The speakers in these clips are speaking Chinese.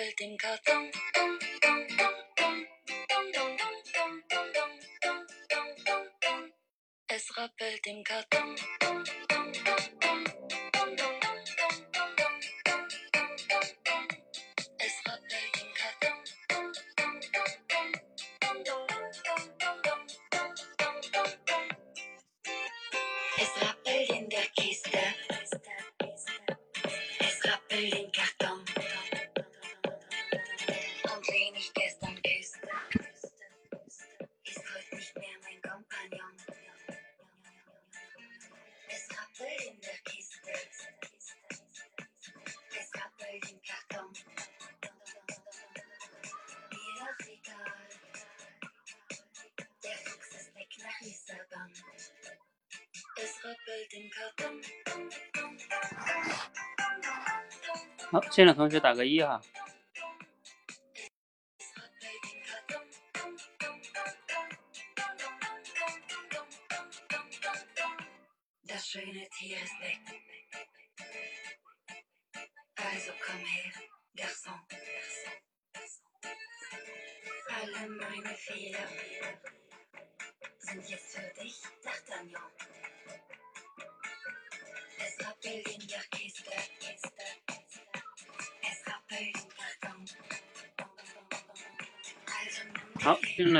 Es rappelt dem Karton. Es rappelt im Karton. 进来同学打个一哈。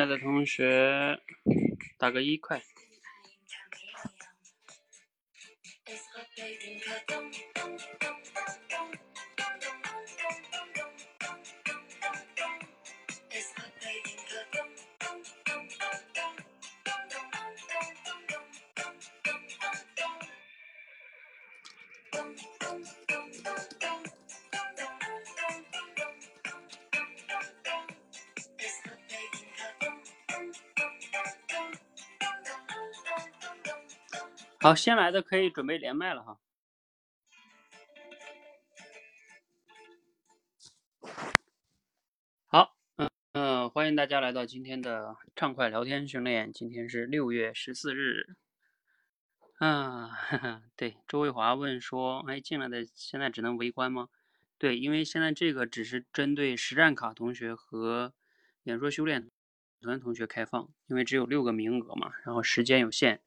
的同学打个一，块。好，先来的可以准备连麦了哈。好，嗯嗯，欢迎大家来到今天的畅快聊天训练。今天是六月十四日。啊，对，周卫华问说，哎，进来的现在只能围观吗？对，因为现在这个只是针对实战卡同学和演说修炼团同学开放，因为只有六个名额嘛，然后时间有限。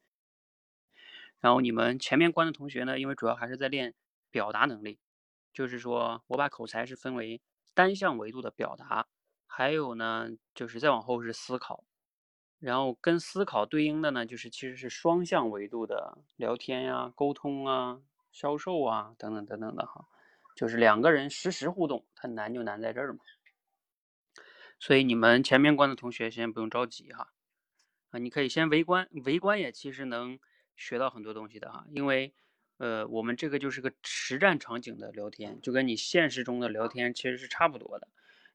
然后你们前面关的同学呢，因为主要还是在练表达能力，就是说我把口才是分为单向维度的表达，还有呢就是再往后是思考，然后跟思考对应的呢就是其实是双向维度的聊天呀、沟通啊、销售啊等等等等的哈，就是两个人实时互动，它难就难在这儿嘛。所以你们前面关的同学先不用着急哈，啊，你可以先围观，围观也其实能。学到很多东西的哈，因为，呃，我们这个就是个实战场景的聊天，就跟你现实中的聊天其实是差不多的。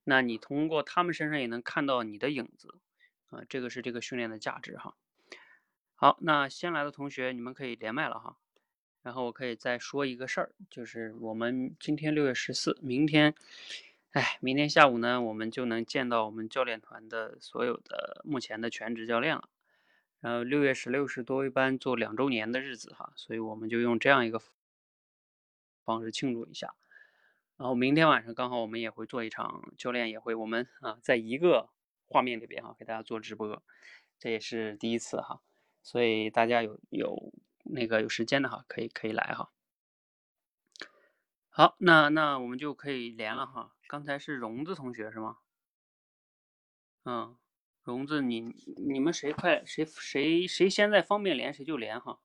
那你通过他们身上也能看到你的影子，啊，这个是这个训练的价值哈。好，那先来的同学你们可以连麦了哈。然后我可以再说一个事儿，就是我们今天六月十四，明天，哎，明天下午呢，我们就能见到我们教练团的所有的目前的全职教练了。然后六月十六是多维班做两周年的日子哈，所以我们就用这样一个方式庆祝一下。然后明天晚上刚好我们也会做一场教练也会，我们啊在一个画面里边哈给大家做直播，这也是第一次哈，所以大家有有那个有时间的哈可以可以来哈。好，那那我们就可以连了哈。刚才是荣子同学是吗？嗯。荣子，你你们谁快谁谁谁现在方便连谁就连哈。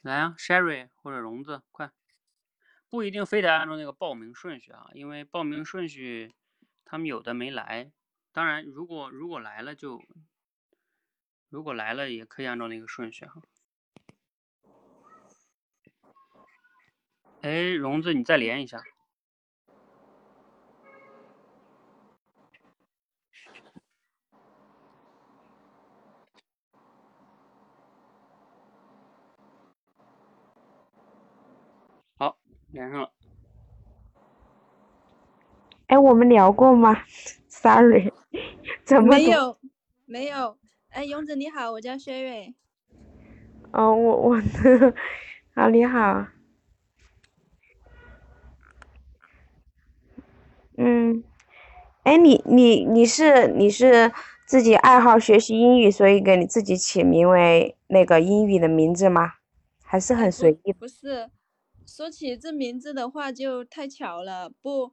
来啊，Sherry 或者荣子，快，不一定非得按照那个报名顺序啊，因为报名顺序他们有的没来。当然，如果如果来了就，如果来了也可以按照那个顺序哈。哎，荣子，你再连一下。好，连上了。哎，我们聊过吗？Sorry，怎么没有？没有。哎，勇子你好，我叫薛瑞。哦，我我，啊你好。嗯，哎，你你你是你是自己爱好学习英语，所以给你自己起名为那个英语的名字吗？还是很随意？不是。说起这名字的话，就太巧了。不，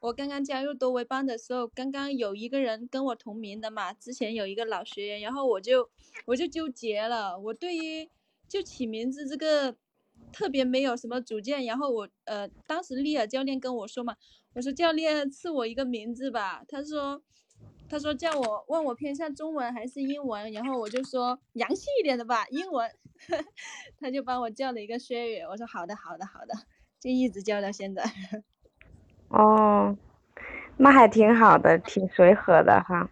我刚刚加入多维班的时候，刚刚有一个人跟我同名的嘛，之前有一个老学员，然后我就我就纠结了。我对于就起名字这个特别没有什么主见。然后我呃，当时丽尔教练跟我说嘛，我说教练赐我一个名字吧。他说他说叫我问我偏向中文还是英文，然后我就说洋气一点的吧，英文。他就帮我叫了一个薛宇，我说好的好的好的，就一直叫到现在。哦，那还挺好的，挺随和的哈。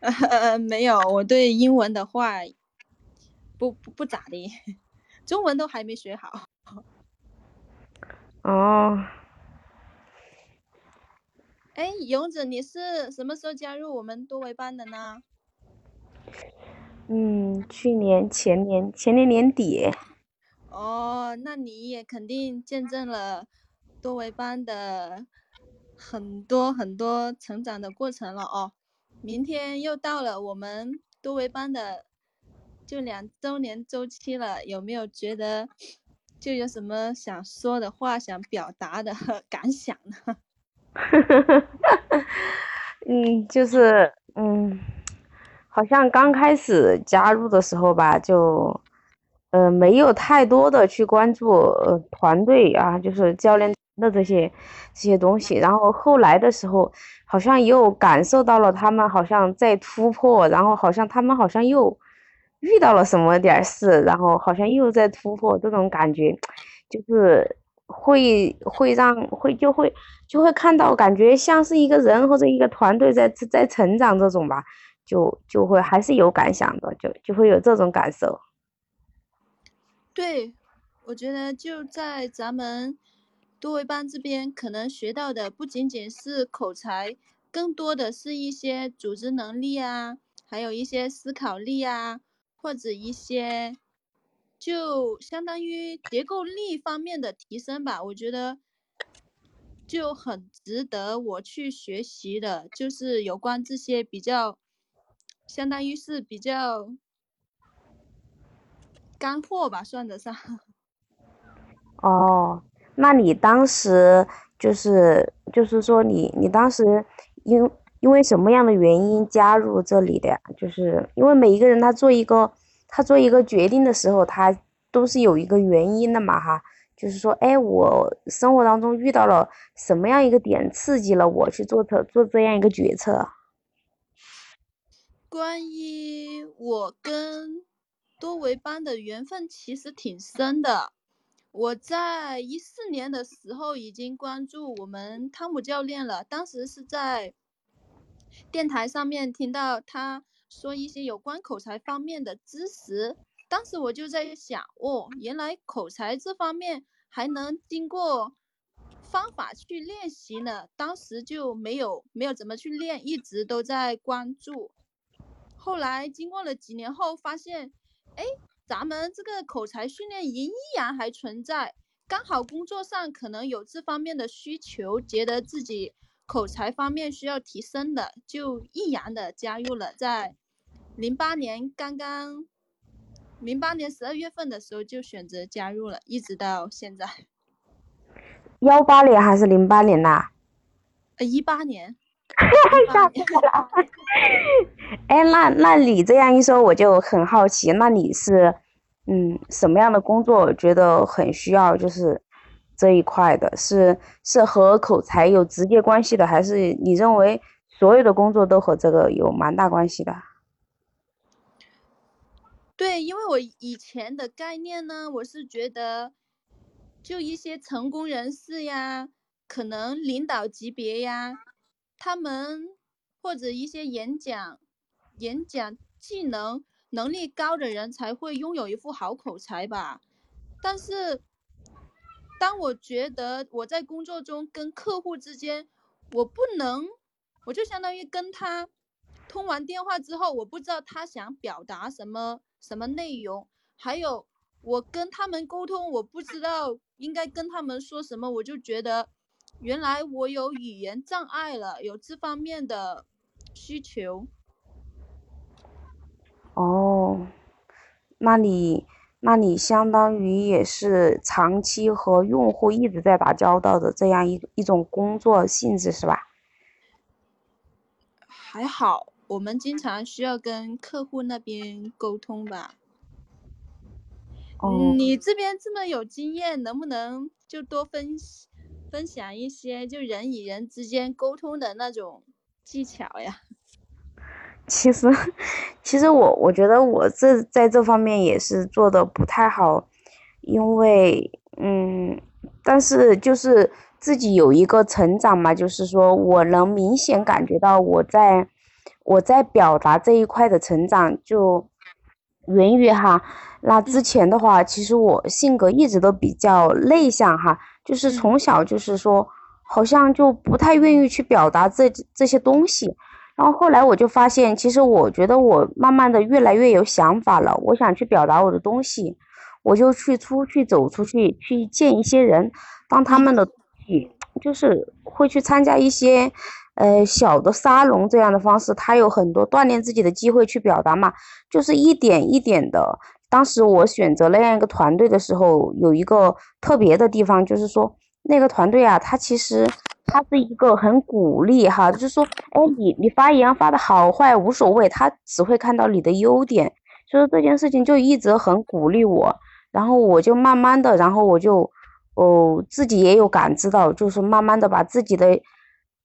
呃，没有，我对英文的话不不不咋地，中文都还没学好。哦。哎，勇子，你是什么时候加入我们多维班的呢？嗯，去年、前年、前年年底。哦，那你也肯定见证了多维班的很多很多成长的过程了哦。明天又到了我们多维班的就两周年周期了，有没有觉得就有什么想说的话、想表达的 感想呢？嗯，就是嗯。好像刚开始加入的时候吧，就，呃，没有太多的去关注呃团队啊，就是教练的这些这些东西。然后后来的时候，好像又感受到了他们好像在突破，然后好像他们好像又遇到了什么点事，然后好像又在突破，这种感觉就是会会让会就会就会看到感觉像是一个人或者一个团队在在成长这种吧。就就会还是有感想的，就就会有这种感受。对，我觉得就在咱们多维班这边，可能学到的不仅仅是口才，更多的是一些组织能力啊，还有一些思考力啊，或者一些就相当于结构力方面的提升吧。我觉得就很值得我去学习的，就是有关这些比较。相当于是比较干货吧，算得上。哦，那你当时就是就是说你你当时因因为什么样的原因加入这里的？就是因为每一个人他做一个他做一个决定的时候，他都是有一个原因的嘛哈。就是说，哎，我生活当中遇到了什么样一个点刺激了我去做这做这样一个决策？关于我跟多维班的缘分其实挺深的。我在一四年的时候已经关注我们汤姆教练了，当时是在电台上面听到他说一些有关口才方面的知识，当时我就在想，哦，原来口才这方面还能经过方法去练习呢。当时就没有没有怎么去练，一直都在关注。后来经过了几年后，发现，哎，咱们这个口才训练营依然还存在，刚好工作上可能有这方面的需求，觉得自己口才方面需要提升的，就毅然的加入了。在零八年刚刚，零八年十二月份的时候就选择加入了，一直到现在。幺八年还是零八年呐？呃，一八年。吓死我了！哎，那那你这样一说，我就很好奇，那你是嗯什么样的工作觉得很需要就是这一块的？是是和口才有直接关系的，还是你认为所有的工作都和这个有蛮大关系的？对，因为我以前的概念呢，我是觉得就一些成功人士呀，可能领导级别呀。他们或者一些演讲、演讲技能能力高的人才会拥有一副好口才吧。但是，当我觉得我在工作中跟客户之间，我不能，我就相当于跟他通完电话之后，我不知道他想表达什么什么内容，还有我跟他们沟通，我不知道应该跟他们说什么，我就觉得原来我有语言障碍了，有这方面的需求。哦，那你那你相当于也是长期和用户一直在打交道的这样一一种工作性质是吧？还好。我们经常需要跟客户那边沟通吧。哦，你这边这么有经验，能不能就多分分享一些就人与人之间沟通的那种技巧呀？其实，其实我我觉得我这在这方面也是做的不太好，因为嗯，但是就是自己有一个成长嘛，就是说我能明显感觉到我在。我在表达这一块的成长，就源于哈，那之前的话，其实我性格一直都比较内向哈，就是从小就是说，好像就不太愿意去表达这这些东西。然后后来我就发现，其实我觉得我慢慢的越来越有想法了，我想去表达我的东西，我就去出去走出去，去见一些人，当他们的，就是会去参加一些。呃，小的沙龙这样的方式，他有很多锻炼自己的机会去表达嘛，就是一点一点的。当时我选择那样一个团队的时候，有一个特别的地方，就是说那个团队啊，他其实他是一个很鼓励哈，就是说，哎，你你发言发的好坏无所谓，他只会看到你的优点，所以说这件事情就一直很鼓励我，然后我就慢慢的，然后我就哦自己也有感知到，就是慢慢的把自己的。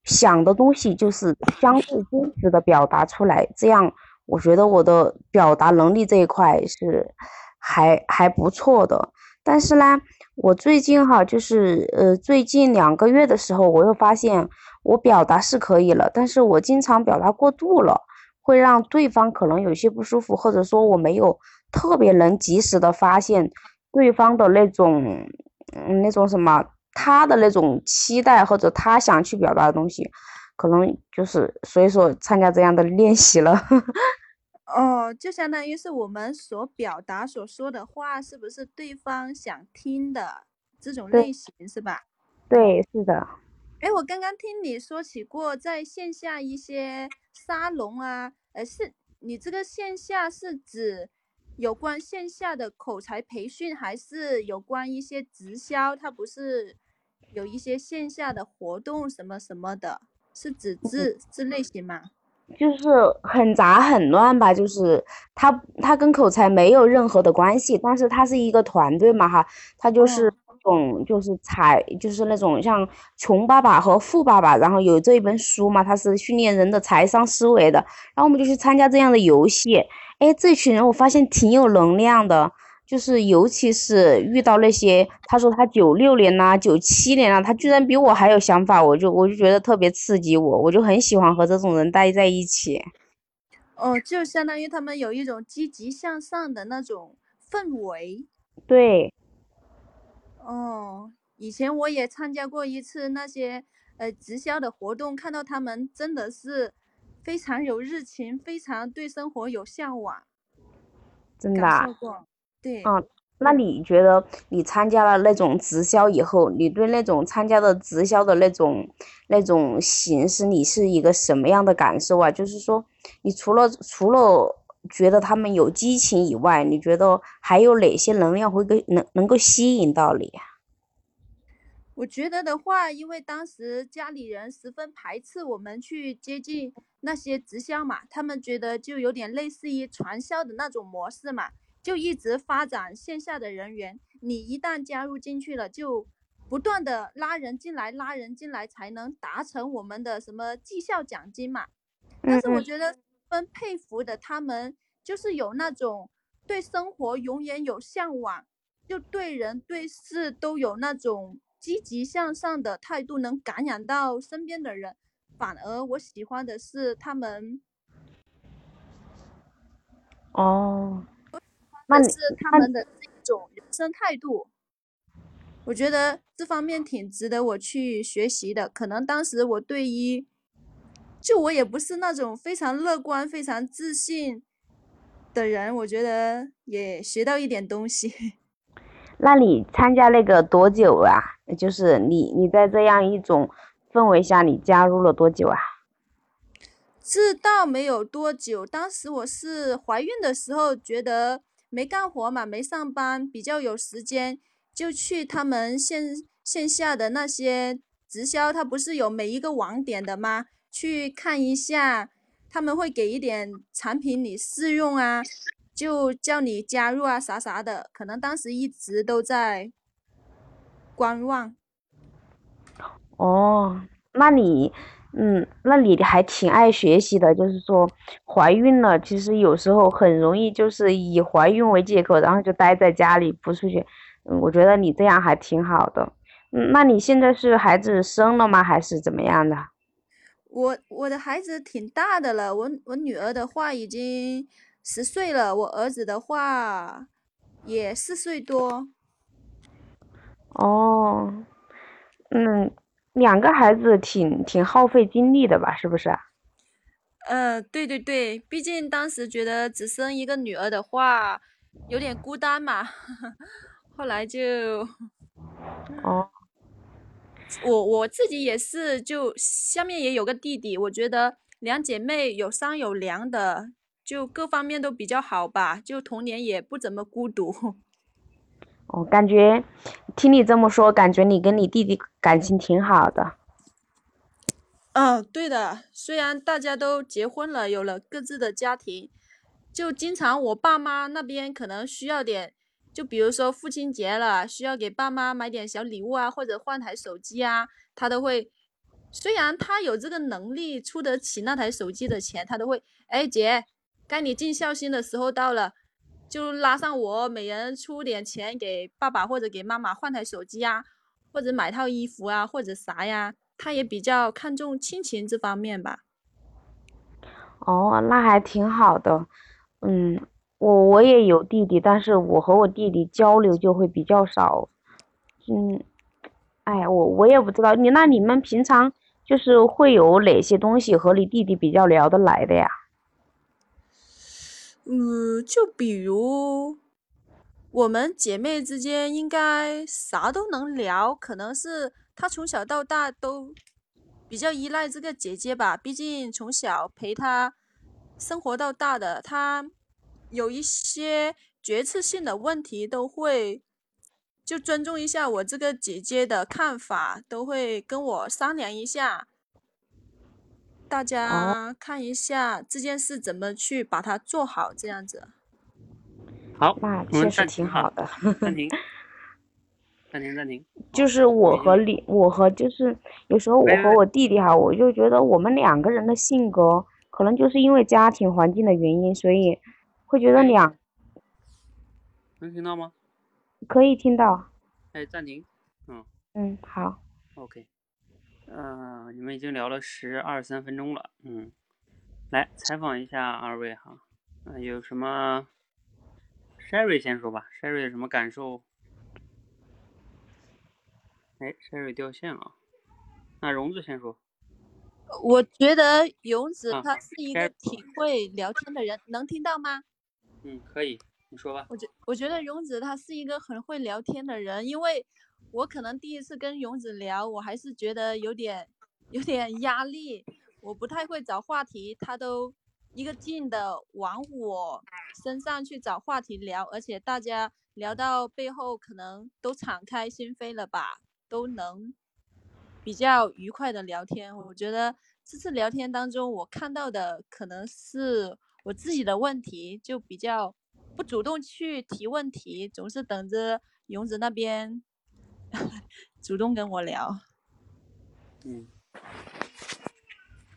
想的东西就是相对真实的表达出来，这样我觉得我的表达能力这一块是还还不错的。但是呢，我最近哈，就是呃最近两个月的时候，我又发现我表达是可以了，但是我经常表达过度了，会让对方可能有些不舒服，或者说我没有特别能及时的发现对方的那种嗯那种什么。他的那种期待或者他想去表达的东西，可能就是所以说参加这样的练习了。哦，就相当于是我们所表达所说的话，是不是对方想听的这种类型是吧？对，是的。哎，我刚刚听你说起过在线下一些沙龙啊，呃，是你这个线下是指？有关线下的口才培训，还是有关一些直销？它不是有一些线下的活动什么什么的，是指这这类型吗？就是很杂很乱吧，就是他他跟口才没有任何的关系，但是他是一个团队嘛哈，他就是那种就是财就是那种像穷爸爸和富爸爸，然后有这一本书嘛，他是训练人的财商思维的，然后我们就去参加这样的游戏。哎，这群人我发现挺有能量的，就是尤其是遇到那些他说他九六年呐、九七年啊，他居然比我还有想法，我就我就觉得特别刺激我，我就很喜欢和这种人待在一起。哦，就相当于他们有一种积极向上的那种氛围。对。哦，以前我也参加过一次那些呃直销的活动，看到他们真的是。非常有热情，非常对生活有向往，真的。对。嗯，那你觉得你参加了那种直销以后，你对那种参加的直销的那种那种形式，你是一个什么样的感受啊？就是说，你除了除了觉得他们有激情以外，你觉得还有哪些能量会跟能能够吸引到你？我觉得的话，因为当时家里人十分排斥我们去接近那些直销嘛，他们觉得就有点类似于传销的那种模式嘛，就一直发展线下的人员。你一旦加入进去了，就不断的拉人进来，拉人进来才能达成我们的什么绩效奖金嘛。但是我觉得十分佩服的他们，就是有那种对生活永远有向往，就对人对事都有那种。积极向上的态度能感染到身边的人，反而我喜欢的是他们。哦，那是他们的这种人生态度，我觉得这方面挺值得我去学习的。可能当时我对于就我也不是那种非常乐观、非常自信的人，我觉得也学到一点东西。那你参加那个多久啊？就是你你在这样一种氛围下，你加入了多久啊？这倒没有多久，当时我是怀孕的时候，觉得没干活嘛，没上班，比较有时间，就去他们线线下的那些直销，他不是有每一个网点的吗？去看一下，他们会给一点产品你试用啊，就叫你加入啊啥啥的，可能当时一直都在观望。哦，那你。嗯，那你还挺爱学习的，就是说怀孕了，其实有时候很容易就是以怀孕为借口，然后就待在家里不出去。嗯，我觉得你这样还挺好的。嗯，那你现在是孩子生了吗？还是怎么样的？我我的孩子挺大的了，我我女儿的话已经十岁了，我儿子的话也四岁多。哦，嗯。两个孩子挺挺耗费精力的吧？是不是？呃，对对对，毕竟当时觉得只生一个女儿的话有点孤单嘛，后来就哦，我我自己也是，就下面也有个弟弟，我觉得两姐妹有商有量的，就各方面都比较好吧，就童年也不怎么孤独。我感觉听你这么说，感觉你跟你弟弟感情挺好的。嗯，对的。虽然大家都结婚了，有了各自的家庭，就经常我爸妈那边可能需要点，就比如说父亲节了，需要给爸妈买点小礼物啊，或者换台手机啊，他都会。虽然他有这个能力出得起那台手机的钱，他都会。哎，姐，该你尽孝心的时候到了。就拉上我，每人出点钱给爸爸或者给妈妈换台手机呀，或者买套衣服啊，或者啥呀。他也比较看重亲情这方面吧。哦，那还挺好的。嗯，我我也有弟弟，但是我和我弟弟交流就会比较少。嗯，哎呀，我我也不知道你那你们平常就是会有哪些东西和你弟弟比较聊得来的呀？嗯，就比如我们姐妹之间应该啥都能聊，可能是她从小到大都比较依赖这个姐姐吧，毕竟从小陪她生活到大的，她有一些决策性的问题都会就尊重一下我这个姐姐的看法，都会跟我商量一下。大家看一下这件事怎么去把它做好，这样子。好，那确实挺好的。暂停，暂停，暂停。就是我和你，我和就是有时候我和我弟弟哈，我就觉得我们两个人的性格，可能就是因为家庭环境的原因，所以会觉得两。能听到吗？可以听到。哎，暂停。嗯。嗯，好。OK。嗯，你们已经聊了十二三分钟了，嗯，来采访一下二位哈，嗯，有什么？Sherry 先说吧，Sherry 有什么感受？哎，Sherry 掉线了，那荣子先说。我觉得荣子他是一个挺会聊天的人，能听到吗？嗯，可以，你说吧。我觉我觉得荣子他是一个很会聊天的人，因为。我可能第一次跟勇子聊，我还是觉得有点有点压力，我不太会找话题，他都一个劲的往我身上去找话题聊，而且大家聊到背后可能都敞开心扉了吧，都能比较愉快的聊天。我觉得这次聊天当中，我看到的可能是我自己的问题，就比较不主动去提问题，总是等着勇子那边。主动跟我聊，嗯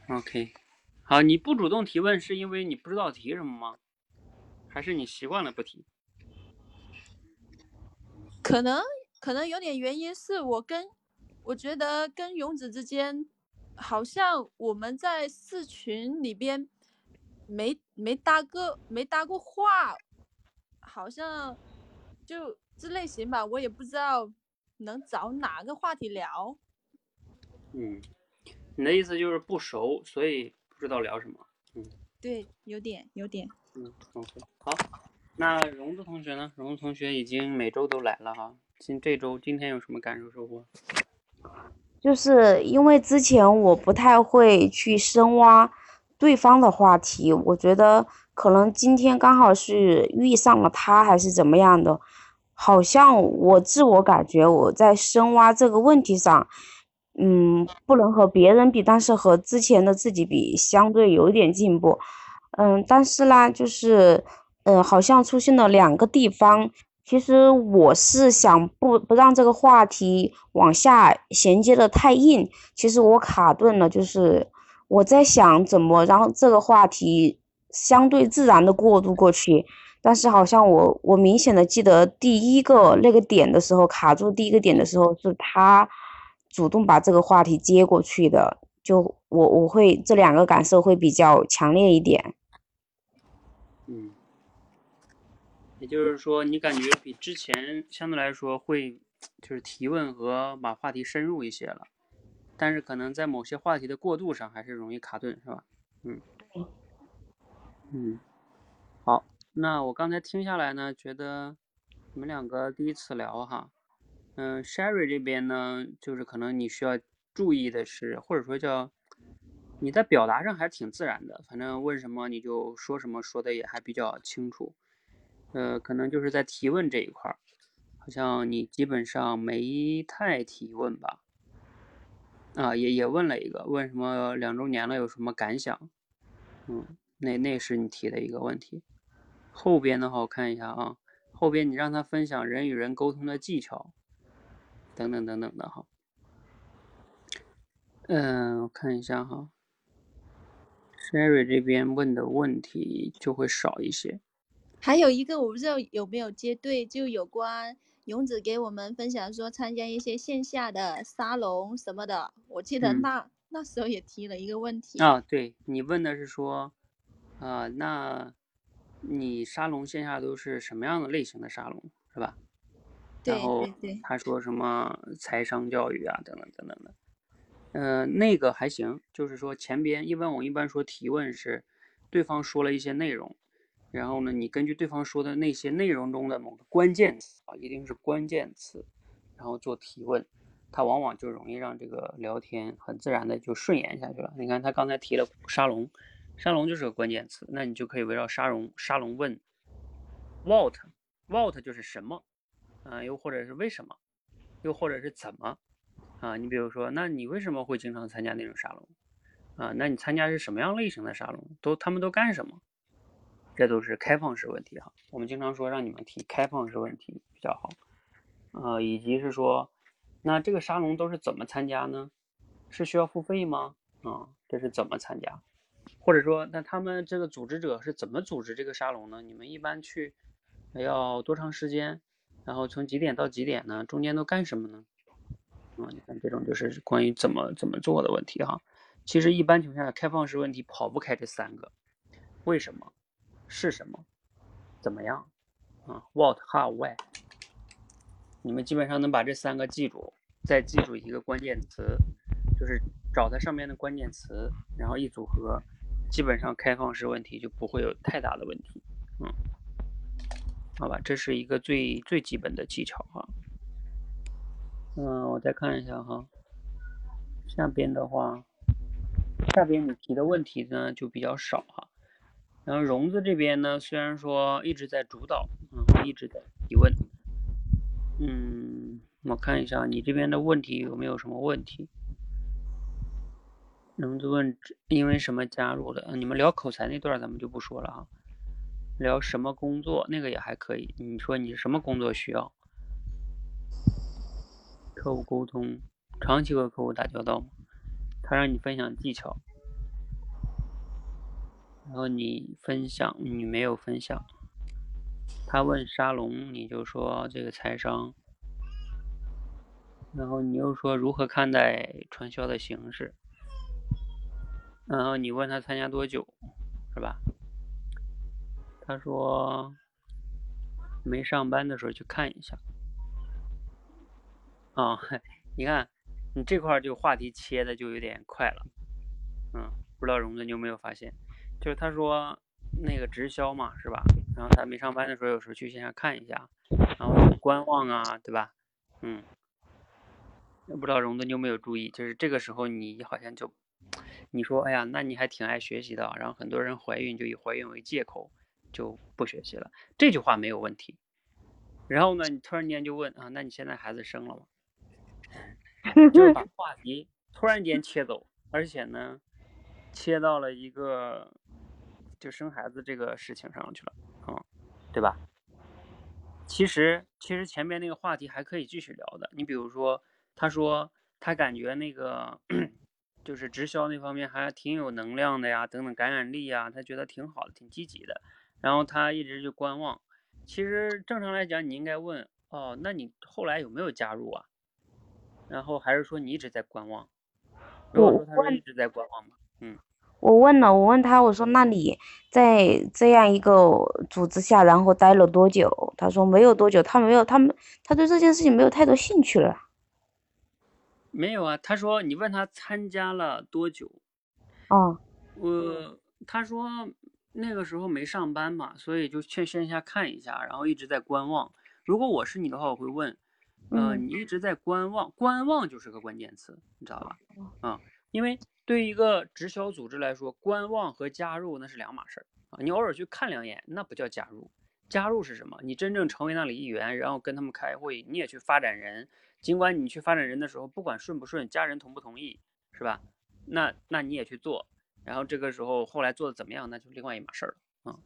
，OK，好，你不主动提问是因为你不知道提什么吗？还是你习惯了不提？可能可能有点原因是我跟我觉得跟勇子之间，好像我们在四群里边没没搭过没搭过话，好像就这类型吧，我也不知道。能找哪个话题聊？嗯，你的意思就是不熟，所以不知道聊什么。嗯，对，有点有点。嗯，OK，好。那荣子同学呢？荣子同学已经每周都来了哈，今这周今天有什么感受收获？就是因为之前我不太会去深挖对方的话题，我觉得可能今天刚好是遇上了他，还是怎么样的，好像我自我感觉我在深挖这个问题上，嗯，不能和别人比，但是和之前的自己比，相对有一点进步，嗯，但是啦，就是，嗯，好像出现了两个地方。其实我是想不不让这个话题往下衔接的太硬，其实我卡顿了，就是我在想怎么让这个话题相对自然的过渡过去，但是好像我我明显的记得第一个那个点的时候卡住第一个点的时候是他主动把这个话题接过去的，就我我会这两个感受会比较强烈一点。嗯。也就是说，你感觉比之前相对来说会，就是提问和把话题深入一些了，但是可能在某些话题的过渡上还是容易卡顿，是吧？嗯。嗯。那我刚才听下来呢，觉得你们两个第一次聊哈，嗯，Sherry 这边呢，就是可能你需要注意的是，或者说叫你在表达上还挺自然的，反正问什么你就说什么，说的也还比较清楚。呃，可能就是在提问这一块儿，好像你基本上没太提问吧？啊，也也问了一个，问什么两周年了有什么感想？嗯，那那是你提的一个问题。后边的话我看一下啊，后边你让他分享人与人沟通的技巧，等等等等的哈。嗯，我看一下哈，Sherry 这边问的问题就会少一些。还有一个我不知道有没有接对，就有关勇子给我们分享说参加一些线下的沙龙什么的，我记得那那时候也提了一个问题啊，对你问的是说，啊，那你沙龙线下都是什么样的类型的沙龙是吧？然后他说什么财商教育啊等等等等的，嗯，那个还行，就是说前边一般我一般说提问是对方说了一些内容。然后呢，你根据对方说的那些内容中的某个关键词啊，一定是关键词，然后做提问，它往往就容易让这个聊天很自然的就顺延下去了。你看他刚才提了沙龙，沙龙就是个关键词，那你就可以围绕沙龙沙龙问，what，what 就是什么，啊，又或者是为什么，又或者是怎么，啊，你比如说，那你为什么会经常参加那种沙龙，啊，那你参加是什么样类型的沙龙，都他们都干什么？这都是开放式问题哈，我们经常说让你们提开放式问题比较好，呃，以及是说，那这个沙龙都是怎么参加呢？是需要付费吗？啊，这是怎么参加？或者说，那他们这个组织者是怎么组织这个沙龙呢？你们一般去要多长时间？然后从几点到几点呢？中间都干什么呢？啊，你看这种就是关于怎么怎么做的问题哈。其实一般情况下，开放式问题跑不开这三个，为什么？是什么？怎么样？啊，what、how、why，你们基本上能把这三个记住，再记住一个关键词，就是找它上面的关键词，然后一组合，基本上开放式问题就不会有太大的问题。嗯，好吧，这是一个最最基本的技巧哈。嗯，我再看一下哈，下边的话，下边你提的问题呢就比较少哈。然后荣子这边呢，虽然说一直在主导，嗯，一直在提问，嗯，我看一下你这边的问题有没有什么问题？荣子问，因为什么加入的？你们聊口才那段咱们就不说了哈，聊什么工作那个也还可以。你说你什么工作需要？客户沟通，长期和客户打交道吗？他让你分享技巧。然后你分享，你没有分享。他问沙龙，你就说这个财商。然后你又说如何看待传销的形式。然后你问他参加多久，是吧？他说没上班的时候去看一下。啊，你看你这块就话题切的就有点快了，嗯。不知道荣子你有没有发现，就是他说那个直销嘛，是吧？然后他没上班的时候，有时候去线下看一下，然后观望啊，对吧？嗯，不知道荣子你有没有注意，就是这个时候你好像就，你说哎呀，那你还挺爱学习的，然后很多人怀孕就以怀孕为借口就不学习了，这句话没有问题。然后呢，你突然间就问啊，那你现在孩子生了吗？就把话题突然间切走，而且呢，切到了一个就生孩子这个事情上去了，嗯，对吧？其实其实前面那个话题还可以继续聊的。你比如说，他说他感觉那个就是直销那方面还挺有能量的呀，等等感染力呀，他觉得挺好的，挺积极的。然后他一直就观望。其实正常来讲，你应该问哦，那你后来有没有加入啊？然后还是说你一直在观望？如果说他一直在观望嘛，嗯，我问了，我问他，我说那你在这样一个组织下，然后待了多久？他说没有多久，他没有，他们他对这件事情没有太多兴趣了。没有啊，他说你问他参加了多久？哦，我他说。那个时候没上班嘛，所以就去线下看一下，然后一直在观望。如果我是你的话，我会问，呃，你一直在观望，观望就是个关键词，你知道吧？啊，因为对于一个直销组织来说，观望和加入那是两码事儿啊。你偶尔去看两眼，那不叫加入。加入是什么？你真正成为那里一员，然后跟他们开会，你也去发展人。尽管你去发展人的时候，不管顺不顺，家人同不同意，是吧？那那你也去做。然后这个时候后来做的怎么样，那就另外一码事儿了啊。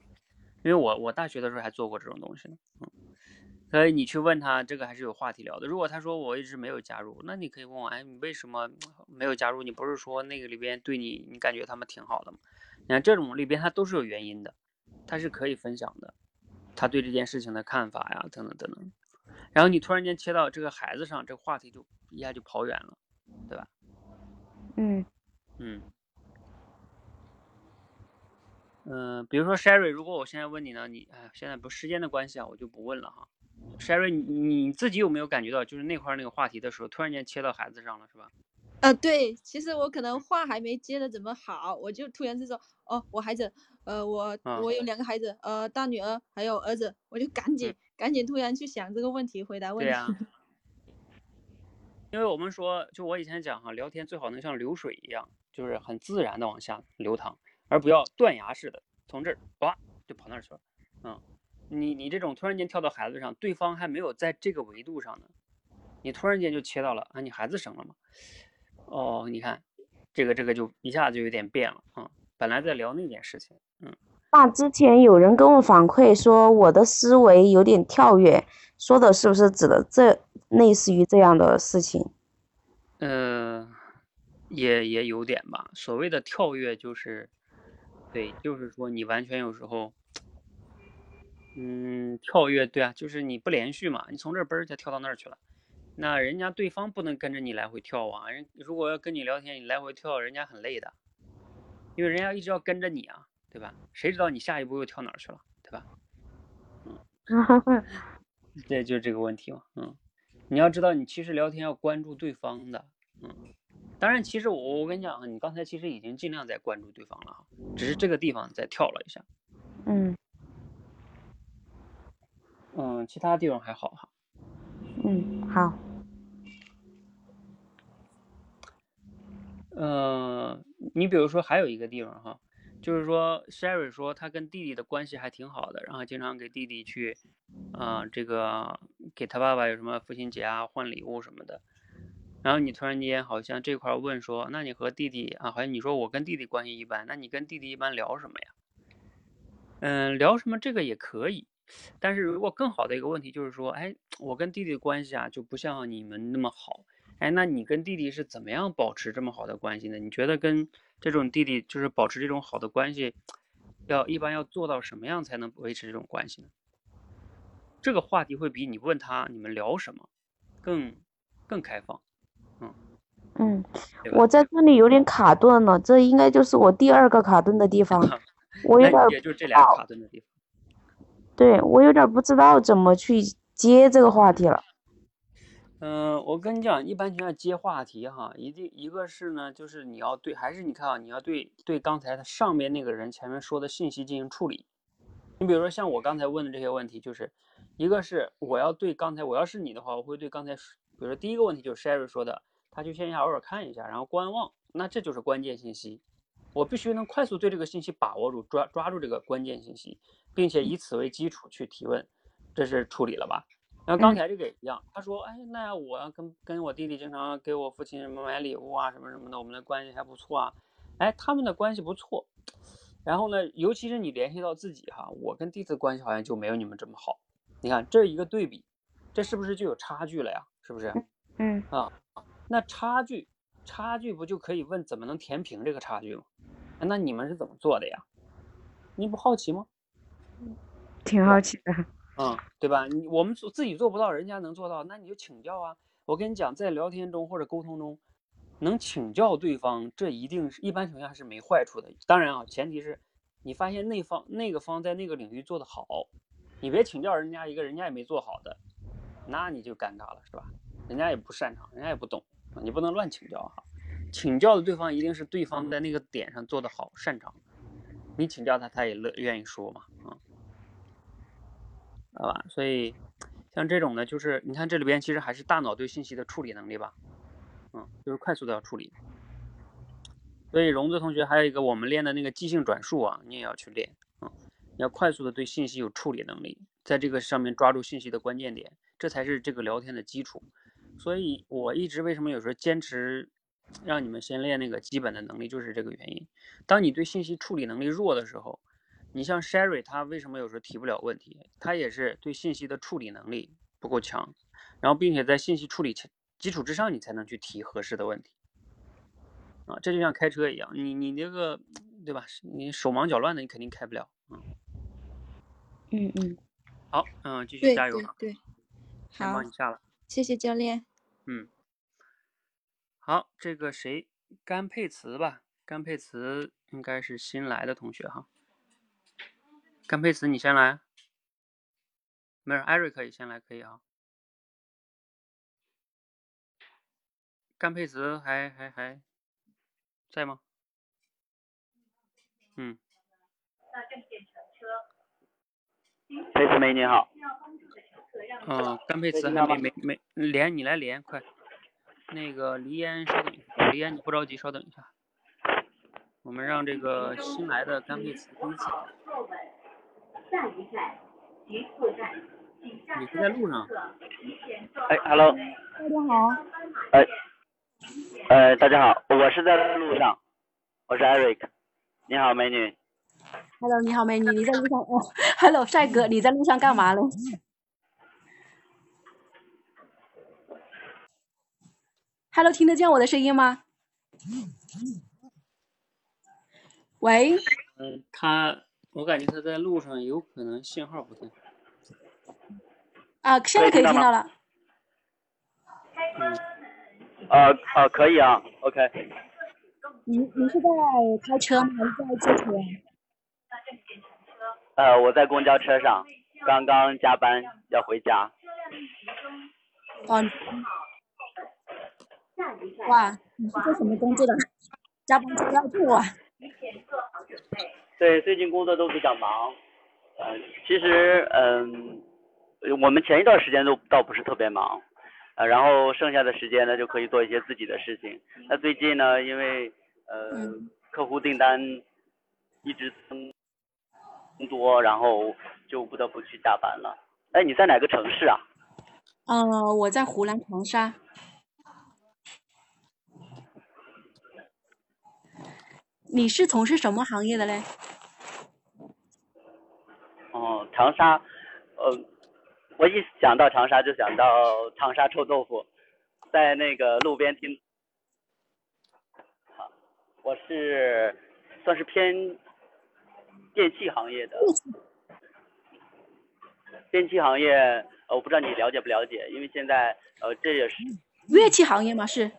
因为我我大学的时候还做过这种东西呢，嗯。所以你去问他，这个还是有话题聊的。如果他说我一直没有加入，那你可以问我，哎，你为什么没有加入？你不是说那个里边对你，你感觉他们挺好的吗？你看这种里边他都是有原因的，他是可以分享的，他对这件事情的看法呀，等等等等。然后你突然间切到这个孩子上，这个话题就一下就跑远了，对吧？嗯嗯。嗯，比如说 Sherry，如果我现在问你呢，你哎，现在不时间的关系啊，我就不问了哈。Sherry，你你自己有没有感觉到，就是那块那个话题的时候，突然间切到孩子上了，是吧？啊，对，其实我可能话还没接的怎么好，我就突然就说，哦，我孩子，呃，我我有两个孩子，呃，大女儿还有儿子，我就赶紧赶紧突然去想这个问题，回答问题。对呀。因为我们说，就我以前讲哈，聊天最好能像流水一样，就是很自然的往下流淌。而不要断崖式的从这儿哇就跑那儿去了，嗯，你你这种突然间跳到孩子上，对方还没有在这个维度上呢，你突然间就切到了啊，你孩子生了吗？哦，你看这个这个就一下子就有点变了啊，本来在聊那件事情，嗯。那之前有人跟我反馈说我的思维有点跳跃，说的是不是指的这类似于这样的事情？嗯，也也有点吧，所谓的跳跃就是。对，就是说你完全有时候，嗯，跳跃，对啊，就是你不连续嘛，你从这儿嘣儿就跳到那儿去了，那人家对方不能跟着你来回跳啊，人如果要跟你聊天，你来回跳，人家很累的，因为人家一直要跟着你啊，对吧？谁知道你下一步又跳哪儿去了，对吧？嗯，对就是这个问题嘛，嗯，你要知道，你其实聊天要关注对方的，嗯。当然，其实我我跟你讲啊，你刚才其实已经尽量在关注对方了哈，只是这个地方再跳了一下。嗯，嗯，其他地方还好哈。嗯，好。嗯，你比如说还有一个地方哈，就是说 Sherry 说他跟弟弟的关系还挺好的，然后经常给弟弟去，啊，这个给他爸爸有什么父亲节啊换礼物什么的。然后你突然间好像这块问说，那你和弟弟啊，好像你说我跟弟弟关系一般，那你跟弟弟一般聊什么呀？嗯，聊什么这个也可以，但是如果更好的一个问题就是说，哎，我跟弟弟的关系啊就不像你们那么好，哎，那你跟弟弟是怎么样保持这么好的关系呢？你觉得跟这种弟弟就是保持这种好的关系，要一般要做到什么样才能维持这种关系呢？这个话题会比你问他你们聊什么更更开放。嗯嗯，我在这里有点卡顿了，这应该就是我第二个卡顿的地方。我有点就这俩卡顿的地方。对，我有点不知道怎么去接这个话题了。嗯，我跟你讲，一般情况下接话题哈，一定一个是呢，就是你要对，还是你看啊，你要对对刚才他上面那个人前面说的信息进行处理。你比如说像我刚才问的这些问题，就是一个是我要对刚才我要是你的话，我会对刚才，比如说第一个问题就是 Sherry 说的，他去线下偶尔看一下，然后观望，那这就是关键信息。我必须能快速对这个信息把握住，抓抓住这个关键信息，并且以此为基础去提问，这是处理了吧？然后刚才这个也一样，他说，哎，那我要跟跟我弟弟经常给我父亲什么买礼物啊，什么什么的，我们的关系还不错啊，哎，他们的关系不错。然后呢，尤其是你联系到自己哈，我跟弟弟关系好像就没有你们这么好。你看这一个对比，这是不是就有差距了呀？是不是？嗯啊，那差距，差距不就可以问怎么能填平这个差距吗？那你们是怎么做的呀？你不好奇吗？挺好奇的。嗯，对吧？你我们做自己做不到，人家能做到，那你就请教啊。我跟你讲，在聊天中或者沟通中，能请教对方，这一定是一般情况下是没坏处的。当然啊，前提是你发现那方那个方在那个领域做得好，你别请教人家一个人家也没做好的，那你就尴尬了，是吧？人家也不擅长，人家也不懂，你不能乱请教哈。请教的对方一定是对方在那个点上做得好、擅长，你请教他，他也乐愿意说嘛，啊。好吧，所以像这种呢，就是你看这里边其实还是大脑对信息的处理能力吧，嗯，就是快速的要处理。所以荣子同学还有一个我们练的那个即兴转述啊，你也要去练啊，要快速的对信息有处理能力，在这个上面抓住信息的关键点，这才是这个聊天的基础。所以我一直为什么有时候坚持让你们先练那个基本的能力，就是这个原因。当你对信息处理能力弱的时候，你像 Sherry，他为什么有时候提不了问题？他也是对信息的处理能力不够强，然后并且在信息处理基础之上，你才能去提合适的问题。啊，这就像开车一样，你你那个对吧？你手忙脚乱的，你肯定开不了。嗯嗯嗯。好，嗯，继续加油啊！对，好帮你下了。谢谢教练。嗯。好，这个谁？甘佩慈吧？甘佩慈应该是新来的同学哈。甘佩慈，你先来。没事，艾瑞可以先来，可以啊。甘佩慈还还还在吗？嗯。佩慈梅你好。嗯，甘佩慈还没没没连，你来连快。那个黎烟，稍等一下，黎烟你不着急，稍等一下。我们让这个新来的甘佩慈第一次。下一站，局促站，你是在路上？哎，Hello。大家好。哎，呃，大家好，我是在路上，我是 Eric。你好，美女。Hello，你好，美女，你在路上？哦，Hello，帅哥，你在路上干嘛嘞？Hello，听得见我的声音吗？喂。嗯，他。我感觉他在路上有可能信号不太好。啊，现在可以听到了。嗯。呃呃，可以啊，OK。你你是在开车吗？还是在坐车？呃，我在公交车上，刚刚加班要回家。哦。哇，你是做什么工作的？加班加到吐啊！对，最近工作都比较忙，呃，其实嗯，我们前一段时间都倒不是特别忙，呃，然后剩下的时间呢就可以做一些自己的事情。那最近呢，因为呃客户订单一直增多，然后就不得不去加班了。哎，你在哪个城市啊？嗯，我在湖南长沙。你是从事什么行业的嘞？哦，长沙，呃，我一想到长沙就想到长沙臭豆腐，在那个路边听。好，我是算是偏电器行业的。电器行业，呃，我不知道你了解不了解，因为现在呃这也是。乐器行业吗？是，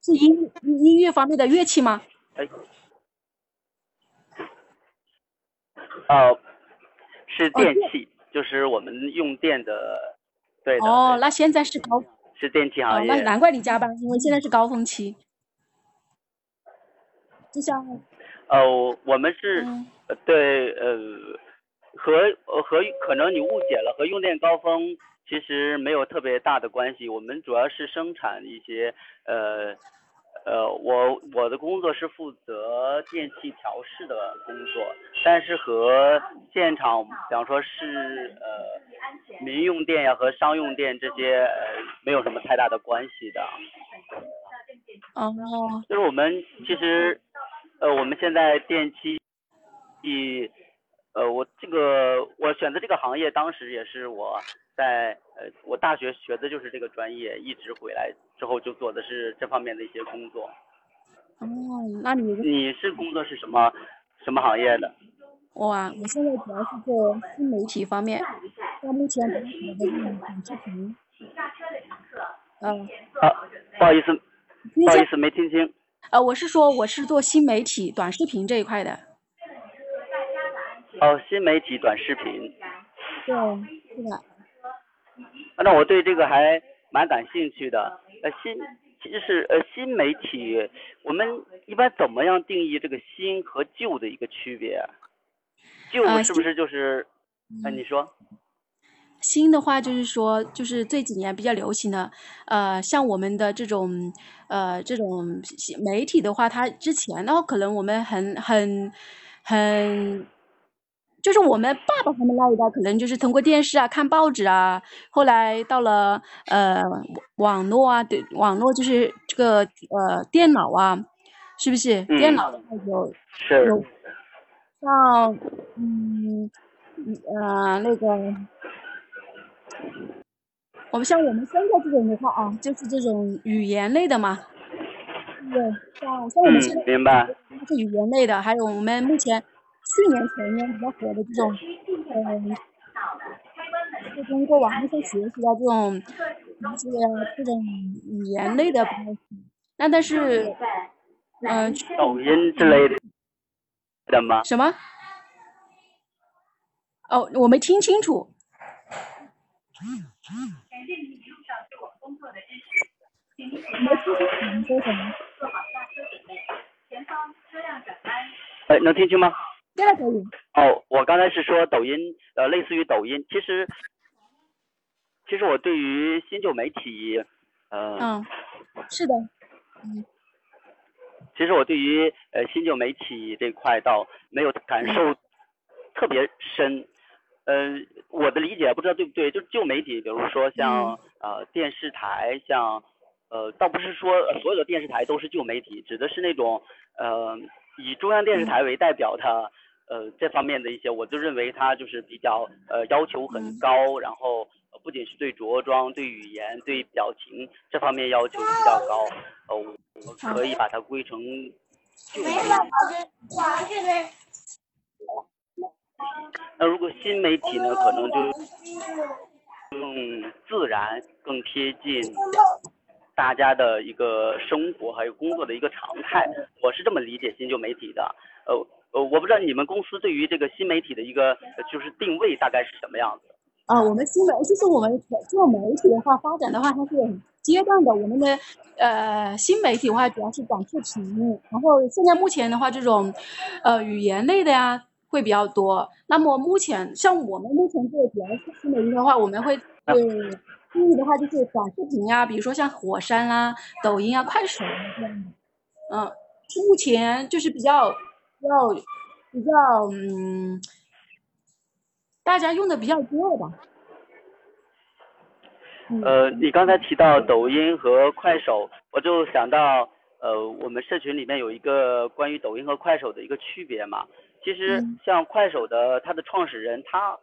是音音乐方面的乐器吗？哎。哦，是电器，就是我们用电的，对的。哦，那现在是高，是电器哦行，业。那难怪你加班，因为现在是高峰期。就像呃，我们是对呃和呃和可能你误解了，和用电高峰其实没有特别大的关系。我们主要是生产一些呃呃，我我的工作是负责电器调试的工作，但是和现场，比方说是呃民用电呀和商用电这些呃没有什么太大的关系的。哦，就是我们其实，呃，我们现在电器，以，呃，我这个我选择这个行业，当时也是我在呃，我大学学的就是这个专业，一直回来之后就做的是这方面的一些工作。哦，那你你是工作是什么什么行业的？我啊，我现在主要是做新媒体方面，到目前比较火的短视频，呃，啊，不好意思，不好意思，没听清。呃，我是说我是做新媒体短视频这一块的，哦，新媒体短视频。对，是的，啊那我对这个还蛮感兴趣的。呃，新其实是呃新媒体，我们一般怎么样定义这个新和旧的一个区别？旧呃是不是就是？哎、你说。新的话就是说，就是这几年比较流行的，呃，像我们的这种，呃，这种新媒体的话，它之前的话，可能我们很很很，就是我们爸爸他们那一代，可能就是通过电视啊、看报纸啊，后来到了呃网络啊，对，网络就是这个呃电脑啊，是不是？电嗯脑的话有是有像嗯呃那个。我们像我们现在这种的话啊，就是这种语言类的嘛，对，像像我们现在嗯，明白。它是语言类的，还有我们目前去年前年比较火的这种，嗯，就通过网络上学习的这种这个这种语言类的。那但是，嗯、抖音之类的吗？什么？哦，我没听清楚。没听清楚你说什么？哎，能听清吗？现在可以。哦，我刚才是说抖音，呃，类似于抖音。其实，其实我对于新旧媒体，呃，嗯，是的。其实我对于呃新旧媒体这块倒没有感受特别深。呃，我的理解不知道对不对，就旧媒体，比如说像呃电视台，像呃倒不是说呃所有的电视台都是旧媒体，指的是那种呃以中央电视台为代表的呃这方面的一些，我就认为它就是比较呃要求很高，然后呃不仅是对着装、对语言、对表情这方面要求比较高，呃我可以把它归成。那如果新媒体呢，可能就更自然、更贴近大家的一个生活还有工作的一个常态。我是这么理解新旧媒体的。呃呃，我不知道你们公司对于这个新媒体的一个呃就是定位大概是什么样子？啊，我们新媒就是我们做媒体的话，发展的话，它是有阶段的。我们的呃新媒体的话，主要是短视频，然后现在目前的话，这种呃语言类的呀会比较多。那么目前像我们目前做的主要是新媒体的话，我们会 对定义的话就是短视频呀，比如说像火山啦、抖音啊、快手啊这样的。嗯，目前就是比较比较比较嗯。大家用的比较多的吧。嗯呃，你刚才提到抖音和快手，我就想到，呃，我们社群里面有一个关于抖音和快手的一个区别嘛。其实嗯像快手的它的创始人，他，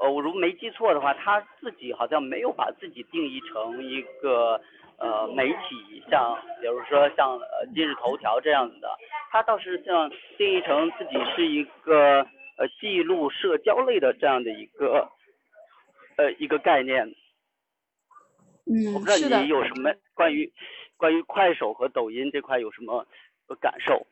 呃，我如果没记错的话，他自己好像没有把自己定义成一个呃媒体，像比如说像呃今日头条这样子的，它倒是像定义成自己是一个呃记录社交类的这样的一个呃一个概念。嗯我嗯不知，道你，有什么关于关于快手和抖音这块有什么呃感受？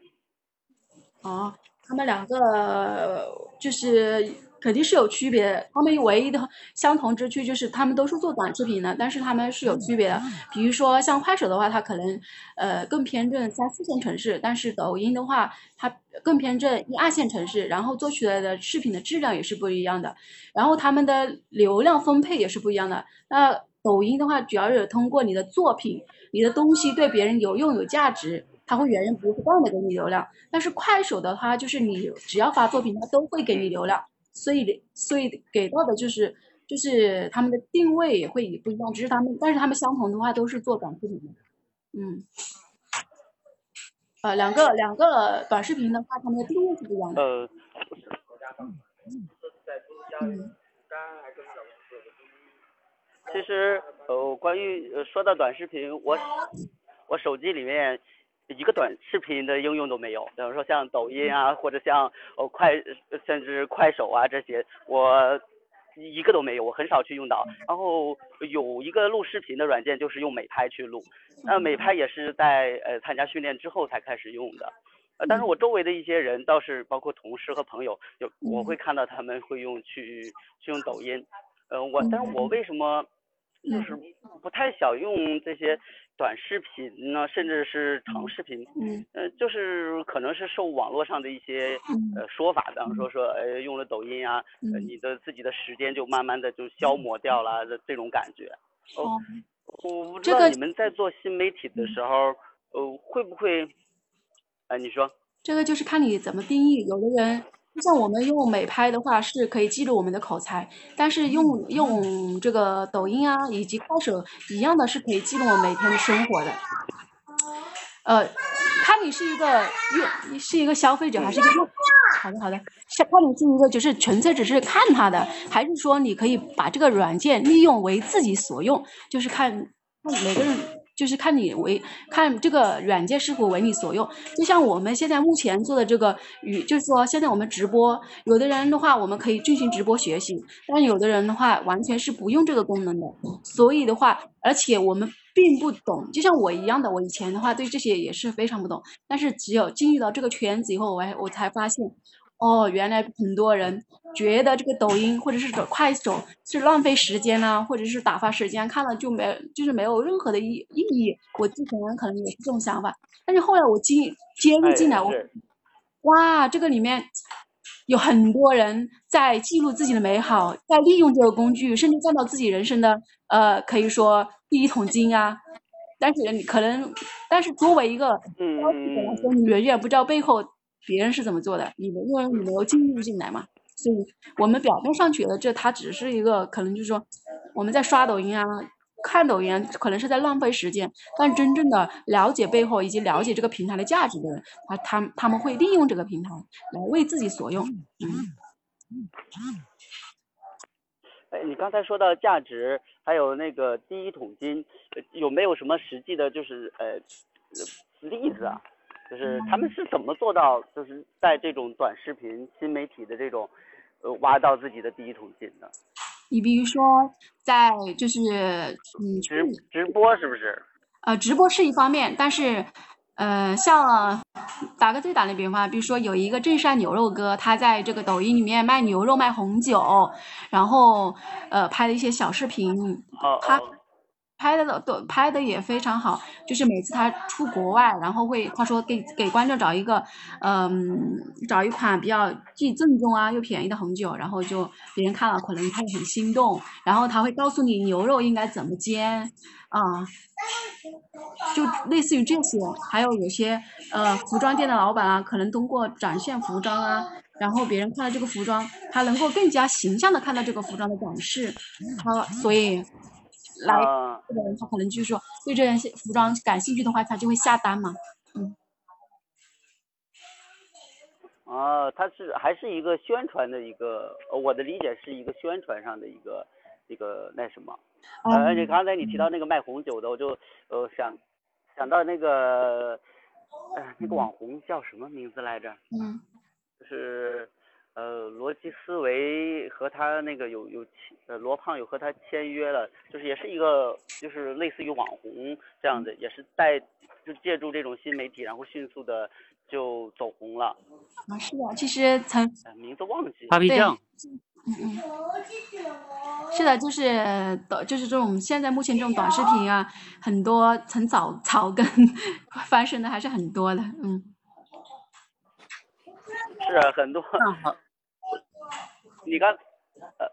哦，他们两个就是肯定是有区别。他们唯一的相同之处就是他们都是做短视频的，但是他们是有区别的。比如说像快手的话，它可能呃更偏重三四线城市，但是抖音的话，它更偏重一二线城市，然后做出来的视频的质量也是不一样的，然后他们的流量分配也是不一样的。那抖音的话，主要是通过你的作品、你的东西对别人有用、有价值。它会源源不断的给你流量，但是快手的话，就是你只要发作品，它都会给你流量，所以所以给到的就是就是他们的定位也会不一样，只是他们但是他们相同的话都是做短视频的，嗯，呃两个两个短视频的话，他们的定位是不一样的。呃，嗯，其实呃，关于呃说到短视频，我我手机里面。一个短视频的应用都没有，比方说像抖音啊，或者像呃快，甚至快手啊这些，我一个都没有，我很少去用到。然后有一个录视频的软件，就是用美拍去录，那美拍也是在呃参加训练之后才开始用的。呃，但是我周围的一些人倒是包括同事和朋友，有我会看到他们会用去去用抖音，呃我，但是我为什么就是不太想用这些？短视频呢，甚至是长视频，嗯，呃，就是可能是受网络上的一些呃说法，比方说说，呃，用了抖音啊，呃，你的自己的时间就慢慢的就消磨掉了的这种感觉。哦，我不知道你们在做新媒体的时候，呃，会不会？哎，你说。这个就是看你怎么定义，有的人。像我们用美拍的话，是可以记录我们的口才，但是用用这个抖音啊，以及快手一样的是可以记录我每天的生活的。呃，看你是一个用是一个消费者还是一个用？好的好的，看你是一个就是纯粹只是看它的，还是说你可以把这个软件利用为自己所用？就是看看每个人。就是看你为看这个软件是否为你所用，就像我们现在目前做的这个与，就是说现在我们直播，有的人的话我们可以进行直播学习，但有的人的话完全是不用这个功能的，所以的话，而且我们并不懂，就像我一样的，我以前的话对这些也是非常不懂，但是只有进入到这个圈子以后，我我才发现。哦，原来很多人觉得这个抖音或者是快手是浪费时间呢，或者是打发时间，看了就没就是没有任何的意意义。我之前可能也是这种想法，但是后来我进接入进来，我哇，这个里面有很多人在记录自己的美好，在利用这个工具，甚至赚到自己人生的呃，可以说第一桶金啊。但是你可能，但是作为一个消费者来说，你远远不知道背后。别人是怎么做的？你们因为你没有进入进来嘛，所以我们表面上觉得这它只是一个可能就是说我们在刷抖音啊、看抖音，可能是在浪费时间。但真正的了解背后以及了解这个平台的价值的人，他他他们会利用这个平台来为自己所用。嗯。哎，你刚才说到价值，还有那个第一桶金，有没有什么实际的，就是呃例子啊？就是他们是怎么做到，就是在这种短视频新媒体的这种，呃，挖到自己的第一桶金的？你比如说，在就是嗯，直直播是不是？呃，直播是一方面，但是，呃，像打个最打的比方，比如说有一个镇山牛肉哥，他在这个抖音里面卖牛肉、卖红酒，然后呃拍了一些小视频，他。拍的都拍的也非常好，就是每次他出国外，然后会他说给给观众找一个，嗯，找一款比较既正宗啊又便宜的红酒，然后就别人看了可能他也很心动，然后他会告诉你牛肉应该怎么煎啊，就类似于这些，还有有些呃服装店的老板啊，可能通过展现服装啊，然后别人看到这个服装，他能够更加形象的看到这个服装的展示，他所以。来这个人，他可能就是说对这件服装感兴趣的话，他就会下单嘛。嗯。哦，他是还是一个宣传的一个，我的理解是一个宣传上的一个一个那什么。呃，你刚才你提到那个卖红酒的，我就呃想想到那个，呃，那个网红叫什么名字来着？嗯。就是。呃，罗辑思维和他那个有有签，呃，罗胖有和他签约了，就是也是一个，就是类似于网红这样的，也是带就借助这种新媒体，然后迅速的就走红了。啊，是的，其实曾呃名字忘记了。对扒皮酱，嗯嗯，是的，就是短，就是这种现在目前这种短视频啊，很多很早草根翻身的还是很多的，嗯。是啊，很多。你刚，呃，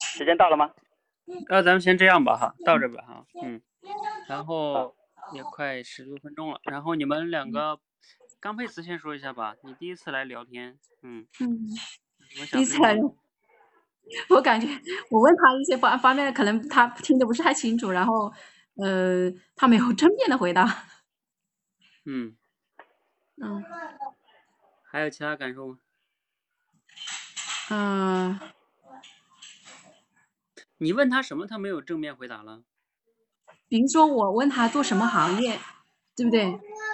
时间到了吗？那咱们先这样吧哈，到这吧哈，嗯，然后也快十多分钟了，然后你们两个，刚佩慈先说一下吧，你第一次来聊天，嗯，嗯，第一次来？我感觉我问他一些方方面，可能他听的不是太清楚，然后呃，他没有正面的回答。嗯，嗯还有其他感受吗？嗯、你问他什么，他没有正面回答了？比如说我问他做什么行业，对不对？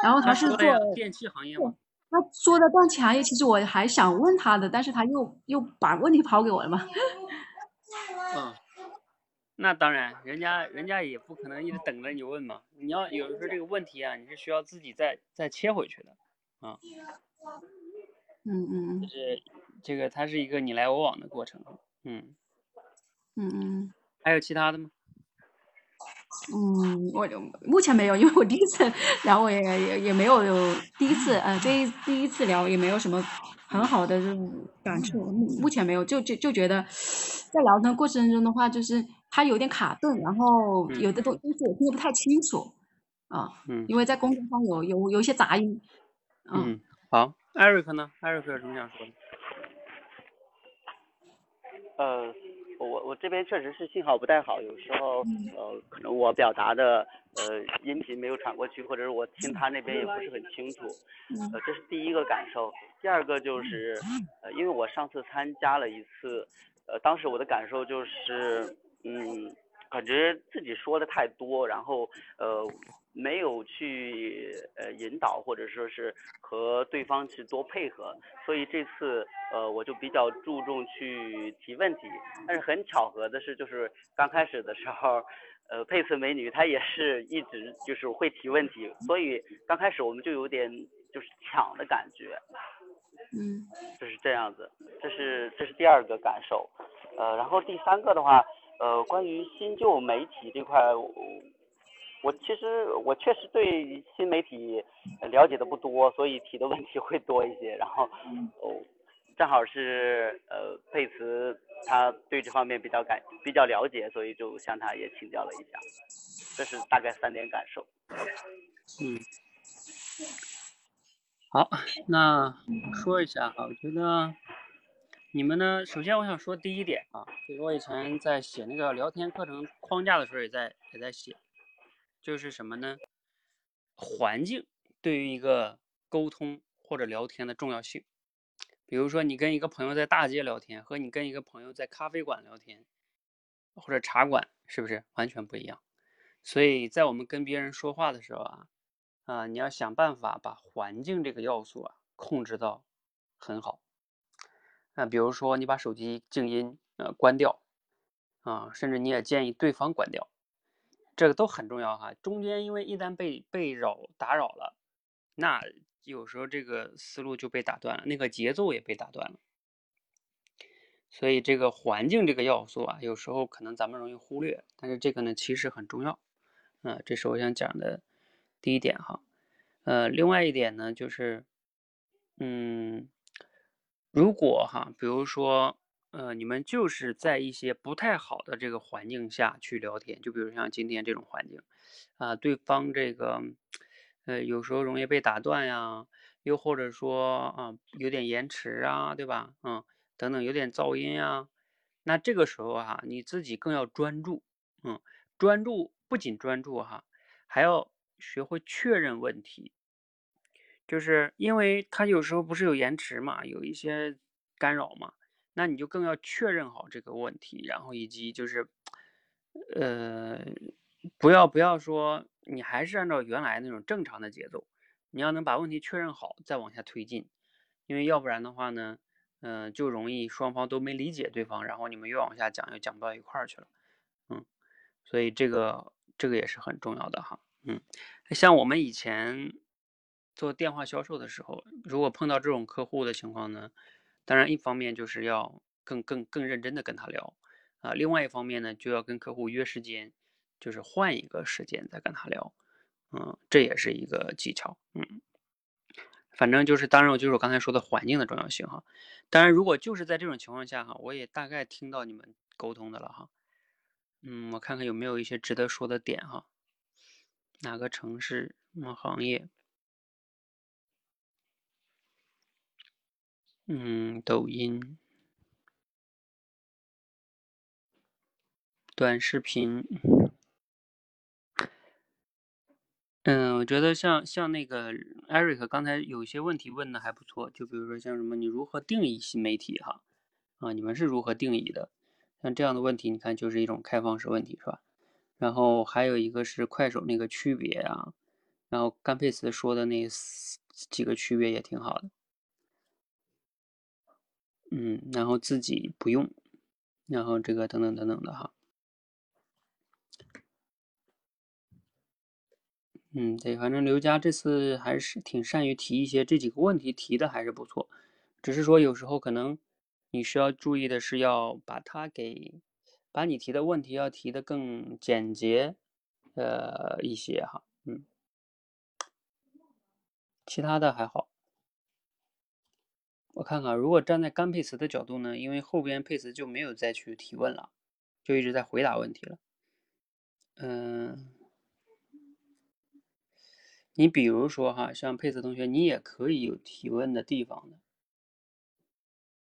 然后他是做电器行业吗？他说的电器行业，其实我还想问他的，但是他又又把问题抛给我了嘛。嗯，那当然，人家人家也不可能一直等着你问嘛。你要有的时候这个问题啊，你是需要自己再再切回去的。啊，嗯嗯就是这个它是一个你来我往的过程。嗯，嗯嗯还有其他的吗？嗯，我目前没有，因为我第一次聊，我也也也没有有第一次呃，这一第一次聊也没有什么很好的这种感触，目目前没有，就就就觉得在聊天过程中的话，就是它有点卡顿，然后嗯有的东东西我听得不太清楚啊，嗯因为在工作上有有有一些杂音，嗯嗯，好，艾瑞克呢？艾瑞克有什么想说的？呃，我我这边确实是信号不太好，有时候嗯。呃，可能我表达的呃音频没有传过去，或者是我听他那边也不是很清楚，嗯。呃，这是第一个感受。第二个就是，呃，因为我上次参加了一次，呃，当时我的感受就是，嗯，感觉自己说的太多，然后呃没有去呃引导或者说是和对方去多配合，所以这次呃我就比较注重去提问题，但是很巧合的是，就是刚开始的时候。呃，佩斯美女她也是一直就是会提问题，所以刚开始我们就有点就是抢的感觉，嗯就是这样子，这是这是第二个感受，呃，然后第三个的话，呃，关于新旧媒体这块，我我其实我确实对新媒体呃了解的不多，所以提的问题会多一些，然后哦，正好是呃佩慈他对这方面比较感比较了解，所以就向他也请教了一下，这是大概三点感受。嗯，好，那说一下哈，我觉得你们呢，首先我想说第一点啊，就是我以前在写那个聊天课程框架的时候，也在也在写，就是什么呢？环境对于一个沟通或者聊天的重要性。比如说，你跟一个朋友在大街聊天，和你跟一个朋友在咖啡馆聊天，或者茶馆，是不是完全不一样？所以在我们跟别人说话的时候啊，啊、你要想办法把环境这个要素啊控制到很好。啊、比如说你把手机静音呃关掉，啊、甚至你也建议对方关掉，这个都很重要哈。中间因为一旦被被扰打扰了，那有时候这个思路就被打断了，那个节奏也被打断了。所以这个环境这个要素啊，有时候可能咱们容易忽略，但是这个呢其实很重要。嗯、这是我想讲的第一点哈。呃，另外一点呢就是，嗯，如果哈，比如说，呃，你们就是在一些不太好的这个环境下去聊天，就比如像今天这种环境，啊、对方这个，呃，有时候容易被打断呀，又或者说啊、有点延迟啊，对吧？嗯，等等，有点噪音啊，那这个时候哈、你自己更要专注，嗯，专注不仅专注哈，还要学会确认问题。就是因为他有时候不是有延迟嘛，有一些干扰嘛，那你就更要确认好这个问题，然后以及就是，呃，不要不要说你还是按照原来那种正常的节奏，你要能把问题确认好，再往下推进，因为要不然的话呢，嗯、就容易双方都没理解对方，然后你们越往下讲又讲不到一块儿去了，嗯，所以这个这个也是很重要的哈。嗯，像我们以前做电话销售的时候，如果碰到这种客户的情况呢，当然一方面就是要更更更认真的跟他聊啊，另外一方面呢，就要跟客户约时间，就是换一个时间再跟他聊，嗯，这也是一个技巧，嗯，反正就是当然就是我刚才说的环境的重要性哈，当然如果就是在这种情况下哈，我也大概听到你们沟通的了哈，嗯，我看看有没有一些值得说的点哈。哪个城市？什么行业？嗯，抖音、短视频。嗯，我觉得像像那个 Eric 刚才有些问题问的还不错，就比如说像什么，你如何定义新媒体？哈，啊，你们是如何定义的？像这样的问题，你看就是一种开放式问题，是吧？然后还有一个是快手那个区别啊，然后甘佩斯说的那几个区别也挺好的，嗯，然后自己不用，然后这个等等等等的哈，嗯，对，反正刘佳这次还是挺善于提一些这几个问题，提的还是不错，只是说有时候可能你需要注意的是要把它给。把你提的问题要提的更简洁，呃一些哈，嗯，其他的还好。我看看，如果站在甘佩慈的角度呢，因为后边佩慈就没有再去提问了，就一直在回答问题了。嗯，你比如说哈，像佩慈同学，你也可以有提问的地方的，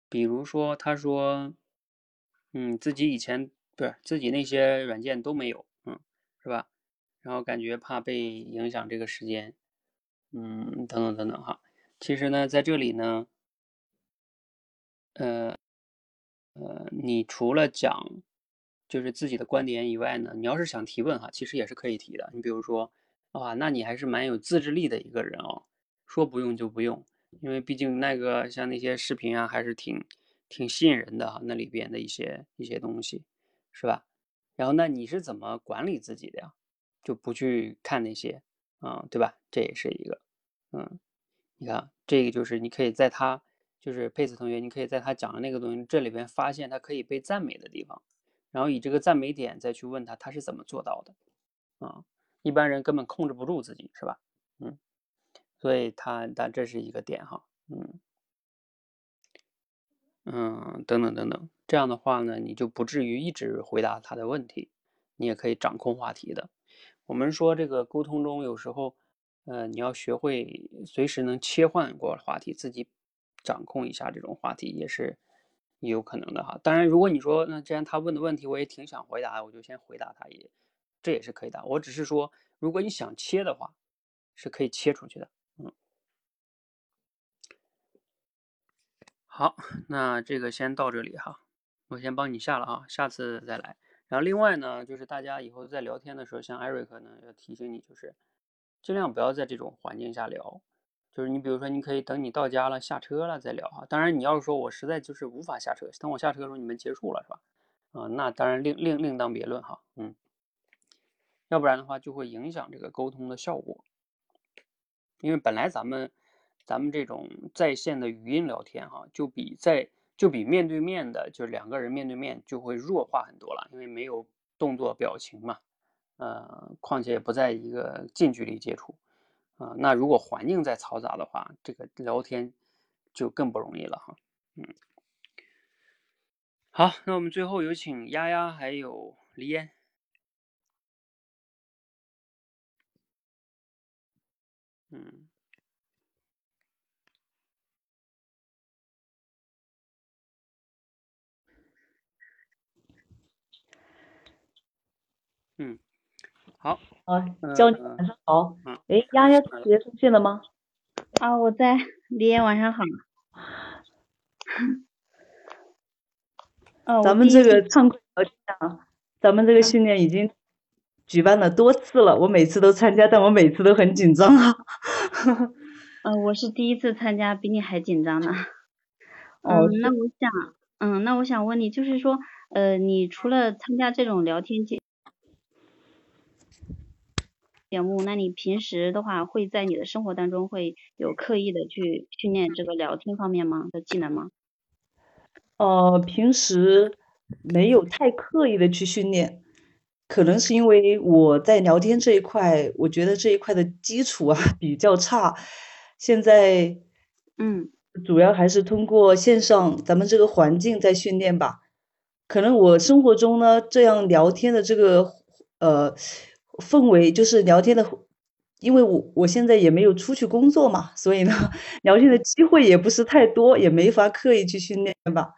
比如说他说，嗯，自己以前。不是自己那些软件都没有，嗯，是吧？然后感觉怕被影响这个时间，嗯，等等等等哈。其实呢，在这里呢，呃，呃，你除了讲就是自己的观点以外呢，你要是想提问哈，其实也是可以提的。你比如说，哇，那你还是蛮有自制力的一个人哦，说不用就不用，因为毕竟那个像那些视频啊，还是挺挺吸引人的哈，那里边的一些一些东西。是吧？然后那你是怎么管理自己的呀？就不去看那些，嗯，对吧？这也是一个，嗯，你看这个就是你可以在他就是佩斯同学，你可以在他讲的那个东西这里边发现他可以被赞美的地方，然后以这个赞美点再去问他他是怎么做到的，啊，一般人根本控制不住自己，是吧？嗯，所以他但这是一个点哈，嗯。嗯，等等等等，这样的话呢，你就不至于一直回答他的问题，你也可以掌控话题的。我们说这个沟通中有时候，呃，你要学会随时能切换过话题，自己掌控一下这种话题也是也有可能的哈。当然，如果你说那既然他问的问题我也挺想回答，我就先回答他也，这也是可以的。我只是说，如果你想切的话，是可以切出去的。嗯好，那这个先到这里哈，我先帮你下了啊，下次再来。然后另外呢，就是大家以后在聊天的时候，像艾瑞克呢，要提醒你，就是尽量不要在这种环境下聊。就是你比如说，你可以等你到家了、下车了再聊哈。当然，你要是说我实在就是无法下车，等我下车的时候你们结束了是吧？啊，那当然另另另当别论哈。嗯，要不然的话就会影响这个沟通的效果，因为本来咱们。咱们这种在线的语音聊天，哈，就比在就比面对面的，就是两个人面对面就会弱化很多了，因为没有动作表情嘛，呃，况且也不在一个近距离接触，啊，那如果环境再嘈杂的话，这个聊天就更不容易了哈，嗯，好，那我们最后有请丫丫还有黎烟，嗯。嗯，好。啊，教你晚上好。哎，丫丫同学出现了吗？啊，我在。李岩晚上好。咱们这个唱歌聊天啊，咱们这个训练已经举办了多次了，我每次都参加，但我每次都很紧张啊。嗯，我是第一次参加，比你还紧张呢。哦，那我想，嗯，那我想问你，就是说，呃，你除了参加这种聊天节。节目，那你平时的话会在你的生活当中会有刻意的去训练这个聊天方面吗的技能吗？呃，平时没有太刻意的去训练，可能是因为我在聊天这一块，我觉得这一块的基础啊 比较差，现在嗯，主要还是通过线上咱们这个环境在训练吧。可能我生活中呢，这样聊天的这个呃氛围，就是聊天的，因为我我现在也没有出去工作嘛，所以呢，聊天的机会也不是太多，也没法刻意去训练吧。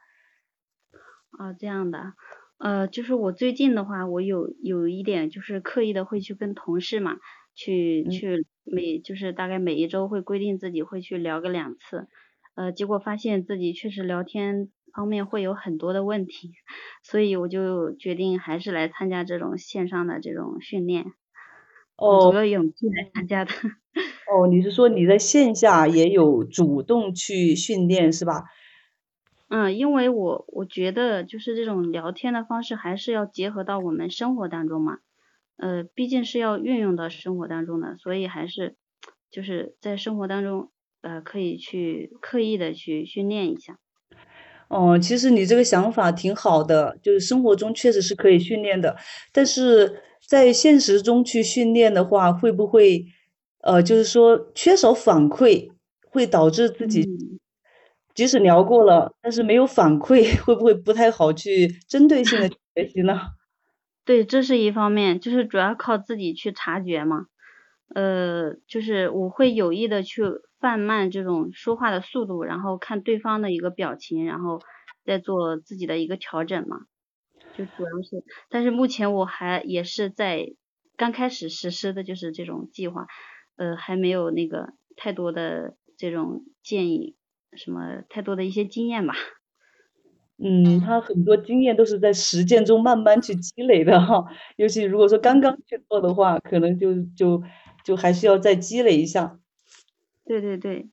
啊，这样的，呃，就是我最近的话，我有有一点就是刻意的会去跟同事嘛，去去每就是大概每一周会规定自己会去聊个两次，呃，结果发现自己确实聊天。方面会有很多的问题，所以我就决定还是来参加这种线上的这种训练。哦，主要勇气来参加的。哦，你是说你在线下也有主动去训练是吧？嗯，因为我我觉得就是这种聊天的方式还是要结合到我们生活当中嘛，呃，毕竟是要运用到生活当中的，所以还是就是在生活当中呃可以去刻意的去训练一下。哦，其实你这个想法挺好的，就是生活中确实是可以训练的，但是在现实中去训练的话，会不会，呃，就是说缺少反馈，会导致自己即使聊过了，但是没有反馈，会不会不太好去针对性的学习呢？对，这是一方面，就是主要靠自己去察觉嘛，呃，就是我会有意的去。放慢这种说话的速度，然后看对方的一个表情，然后再做自己的一个调整嘛。就主要是，但是目前我还也是在刚开始实施的就是这种计划，呃，还没有那个太多的这种建议，什么太多的一些经验吧。嗯，他很多经验都是在实践中慢慢去积累的哈，尤其如果说刚刚去做的话，可能就就就还需要再积累一下。对对对，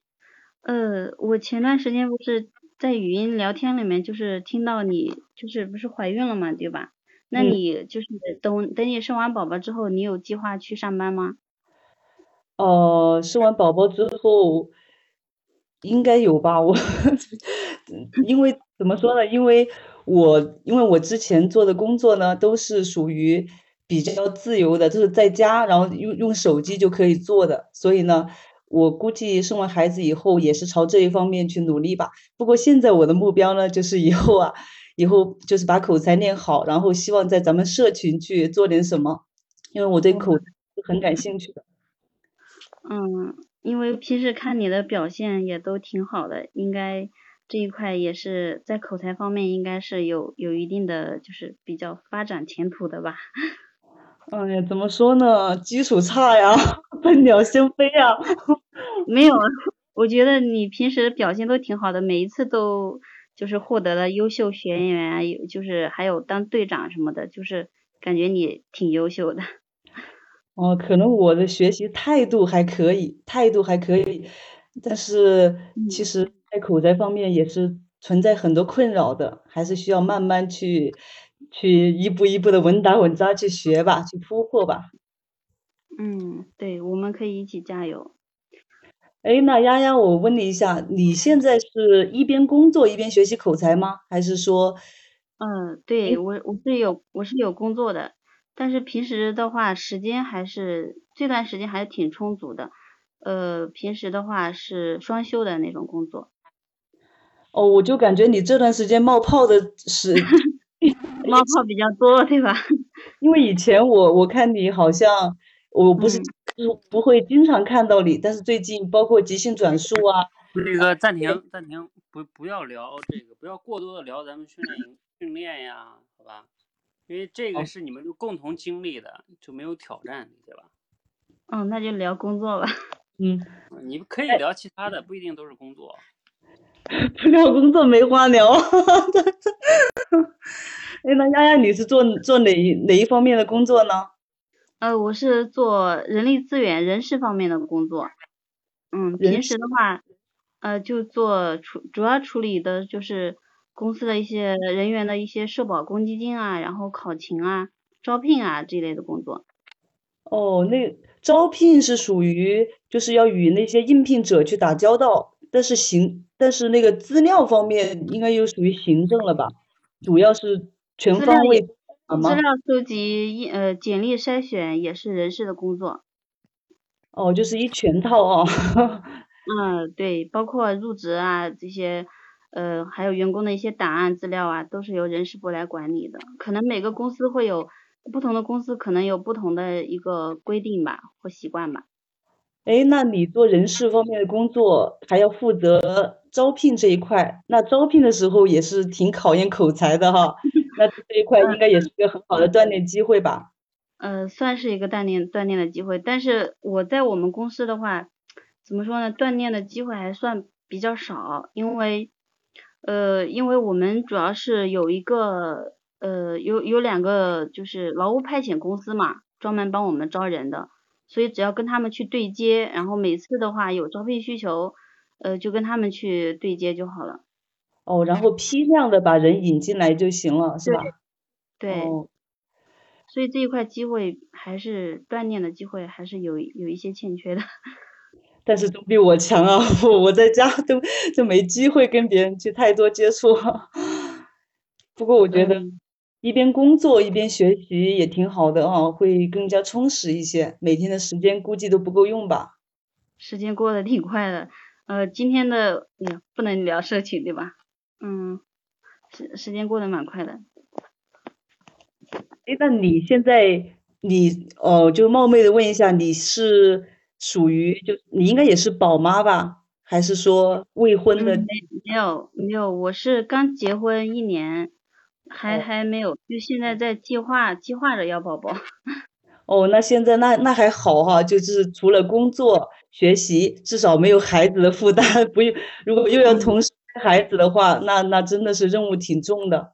呃，我前段时间不是在语音聊天里面，就是听到你就是不是怀孕了嘛，对吧？那你就是等等你生完宝宝之后，你有计划去上班吗？呃，生完宝宝之后应该有吧，我 因为怎么说呢？因为我因为我之前做的工作呢，都是属于比较自由的，就是在家，然后用用手机就可以做的，所以呢。我估计生完孩子以后也是朝这一方面去努力吧。不过现在我的目标呢，就是以后啊，以后就是把口才练好，然后希望在咱们社群去做点什么，因为我对口才很感兴趣的。嗯，因为平时看你的表现也都挺好的，应该这一块也是在口才方面应该是有有一定的就是比较发展前途的吧。哎呀，怎么说呢？基础差呀，笨鸟先飞呀。没有，我觉得你平时表现都挺好的，每一次都就是获得了优秀学员，有就是还有当队长什么的，就是感觉你挺优秀的。哦，可能我的学习态度还可以，态度还可以，但是其实在口才方面也是存在很多困扰的，还是需要慢慢去。去一步一步的稳打稳扎去学吧，去突破吧。嗯，对，我们可以一起加油。哎，那丫丫，我问你一下，你现在是一边工作一边学习口才吗？还是说？嗯，对我我是有我是有工作的，但是平时的话时间还是这段时间还是挺充足的。呃，平时的话是双休的那种工作。哦，我就感觉你这段时间冒泡的是。冒泡比较多，对吧？因为以前我我看你好像我不是不会经常看到你，但是最近包括即兴转述啊，那个暂停暂停，不不要聊这个，不要过多的聊咱们训练训练呀，好吧？因为这个是你们共同经历的，就没有挑战，对吧？嗯，那就聊工作吧。嗯，你可以聊其他的，不一定都是工作。不聊工作没话聊。哎，那丫丫你是做做哪一哪一方面的工作呢？呃，我是做人力资源人事方面的工作。嗯，平时的话，呃，就做处主要处理的就是公司的一些人员的一些社保公积金啊，然后考勤啊、招聘啊这类的工作。哦，那招聘是属于就是要与那些应聘者去打交道，但是行，但是那个资料方面应该又属于行政了吧？主要是全方位？资料搜集、一呃简历筛选也是人事的工作。哦，就是一全套哦。嗯，对，包括入职啊这些，呃，还有员工的一些档案资料啊，都是由人事部来管理的。可能每个公司会有不同的公司可能有不同的一个规定吧或习惯吧。哎，那你做人事方面的工作，还要负责招聘这一块，那招聘的时候也是挺考验口才的哈。那这一块应该也是一个很好的锻炼机会吧？呃，算是一个锻炼锻炼的机会，但是我在我们公司的话，怎么说呢？锻炼的机会还算比较少，因为呃，因为我们主要是有一个呃有有两个就是劳务派遣公司嘛，专门帮我们招人的，所以只要跟他们去对接，然后每次的话有招聘需求，呃，就跟他们去对接就好了。哦，然后批量的把人引进来就行了，是吧？对，哦，所以这一块机会还是锻炼的机会还是有有一些欠缺的。但是总比我强啊！我我在家都就没机会跟别人去太多接触。不过我觉得嗯一边工作一边学习也挺好的啊，会更加充实一些。每天的时间估计都不够用吧？时间过得挺快的，呃，今天的哎呀不能聊社群对吧？嗯，时时间过得蛮快的。哎，那你现在你哦，就冒昧的问一下，你是属于就你应该也是宝妈吧？还是说未婚的？嗯，没没有没有，我是刚结婚一年，还哦还没有，就现在在计划计划着要宝宝。哦，那现在那那还好哈，就是除了工作学习，至少没有孩子的负担，不用如果又要嗯同时带孩子的话，那那真的是任务挺重的。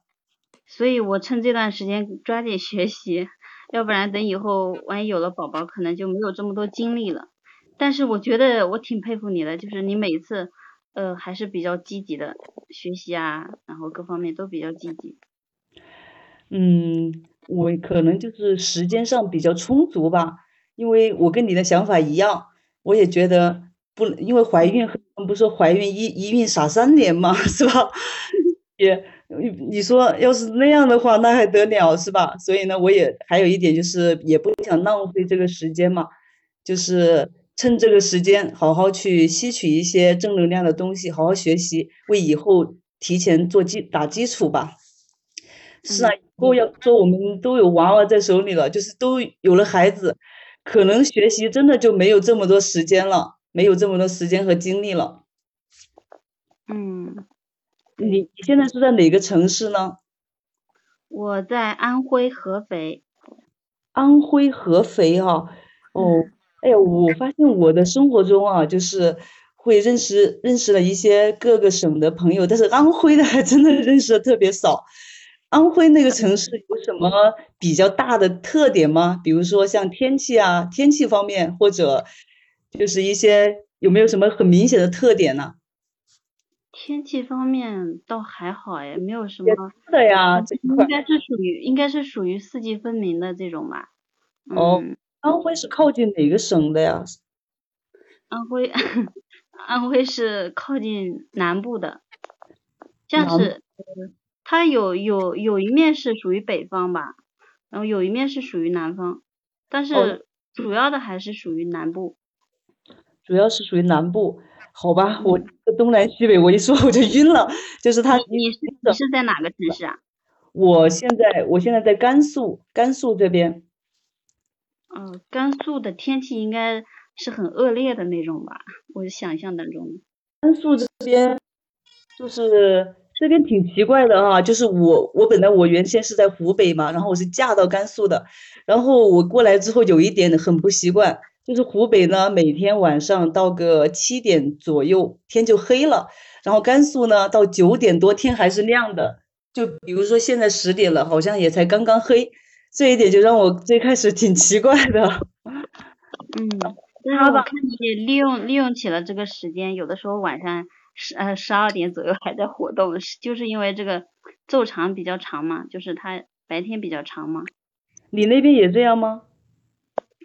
所以我趁这段时间抓紧学习，要不然等以后万一有了宝宝，可能就没有这么多精力了。但是我觉得我挺佩服你的，就是你每次，呃，还是比较积极的学习啊，然后各方面都比较积极。嗯，我可能就是时间上比较充足吧，因为我跟你的想法一样，我也觉得不，因为怀孕，很多人不是说怀孕一一孕傻三年嘛，是吧？也，你你说要是那样的话，那还得了，是吧？所以呢，我也还有一点就是，也不想浪费这个时间嘛，就是趁这个时间好好去吸取一些正能量的东西，好好学习，为以后提前做基打基础吧。是啊，嗯以后要说我们都有娃娃在手里了，就是都有了孩子，可能学习真的就没有这么多时间了，没有这么多时间和精力了。嗯，你你现在是在哪个城市呢？我在安徽合肥。安徽合肥哈、哦，哎呀，我发现我的生活中啊，就是会认识认识了一些各个省的朋友，但是安徽的还真的认识的特别少。安徽那个城市有什么比较大的特点吗？比如说像天气啊，天气方面，或者就是一些有没有什么很明显的特点呢？天气方面倒还好哎，没有什么，是的呀，这应该是属于应该是属于四季分明的这种吧。哦嗯，安徽是靠近哪个省的呀？安徽 安徽是靠近南部的，像南是呃它有有有一面是属于北方吧，然后有一面是属于南方，但哦是主要的还是属于南部。主要是属于南部，好吧，我这东南西北我一说我就晕了，就是他，你你是你是在哪个城市啊？我现在我现在在甘肃，甘肃这边，嗯，甘肃的天气应该是很恶劣的那种吧，我想象当中。甘肃这边就是这边挺奇怪的哈，就是我我本来我原先是在湖北嘛，然后我是嫁到甘肃的，然后我过来之后有一点很不习惯，就是湖北呢每天晚上到个七点左右天就黑了，然后甘肃呢到九点多天还是亮的，就比如说现在十点了，好像也才刚刚黑，这一点就让我最开始挺奇怪的。嗯，但他吧是我看你利用利用起了这个时间，有的时候晚上十呃十二点左右还在活动，就是因为这个昼长比较长嘛，就是它白天比较长嘛。你那边也这样吗？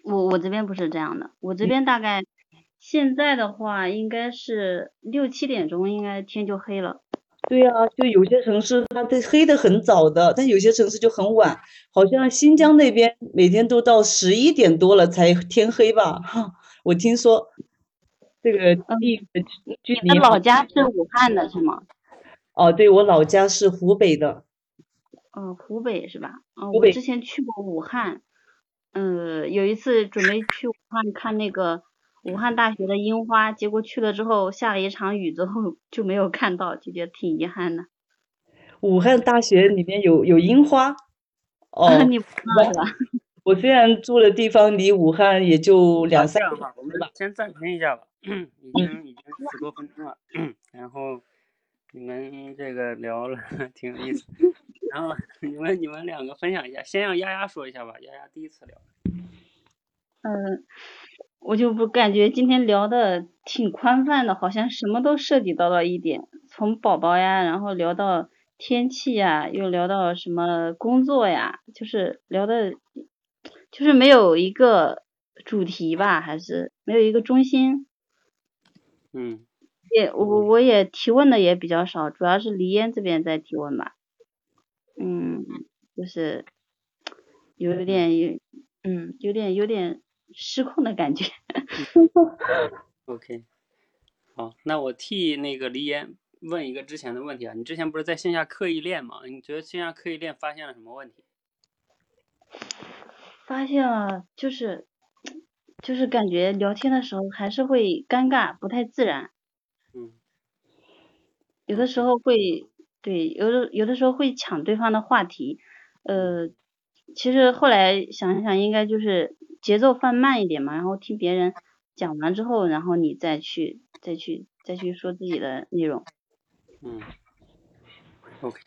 我我这边不是这样的，我这边大概现在的话应该是六七点钟，应该天就黑了。对啊，就有些城市它的黑的很早的，但有些城市就很晚，好像新疆那边每天都到十一点多了才天黑吧？哈，我听说这个地距离。你的老家是武汉的是吗？哦，对，我老家是湖北的。嗯，湖北是吧？嗯，我之前去过武汉，嗯，有一次准备去武汉看那个。武汉大学的樱花，结果去了之后下了一场雨之后就没有看到，就觉得挺遗憾的。武汉大学里面有有樱花？哦，你不知道是吧？我虽然住的地方离武汉也就两三公里，我们先暂停一下吧，已经已经十多分钟了，然后你们这个聊了 挺有意思，然后你们你们两个分享一下，先让丫丫说一下吧，丫丫第一次聊。嗯。我就不感觉今天聊的挺宽泛的，好像什么都涉及到了一点，从宝宝呀，然后聊到天气呀，又聊到什么工作呀，就是聊的，就是没有一个主题吧，还是没有一个中心。嗯。也我我也提问的也比较少，主要是黎烟这边在提问吧。嗯，就是有点有，嗯，有点有点。失控的感觉。OK，好，那我替那个黎岩问一个之前的问题啊，你之前不是在线下刻意练吗？你觉得线下刻意练发现了什么问题？发现了，就是就是感觉聊天的时候还是会尴尬，不太自然。嗯。有的时候会，对，有的有的时候会抢对方的话题，呃，其实后来想想，应该就是。节奏放慢一点嘛，然后听别人讲完之后，然后你再去再去再去说自己的内容。嗯，OK，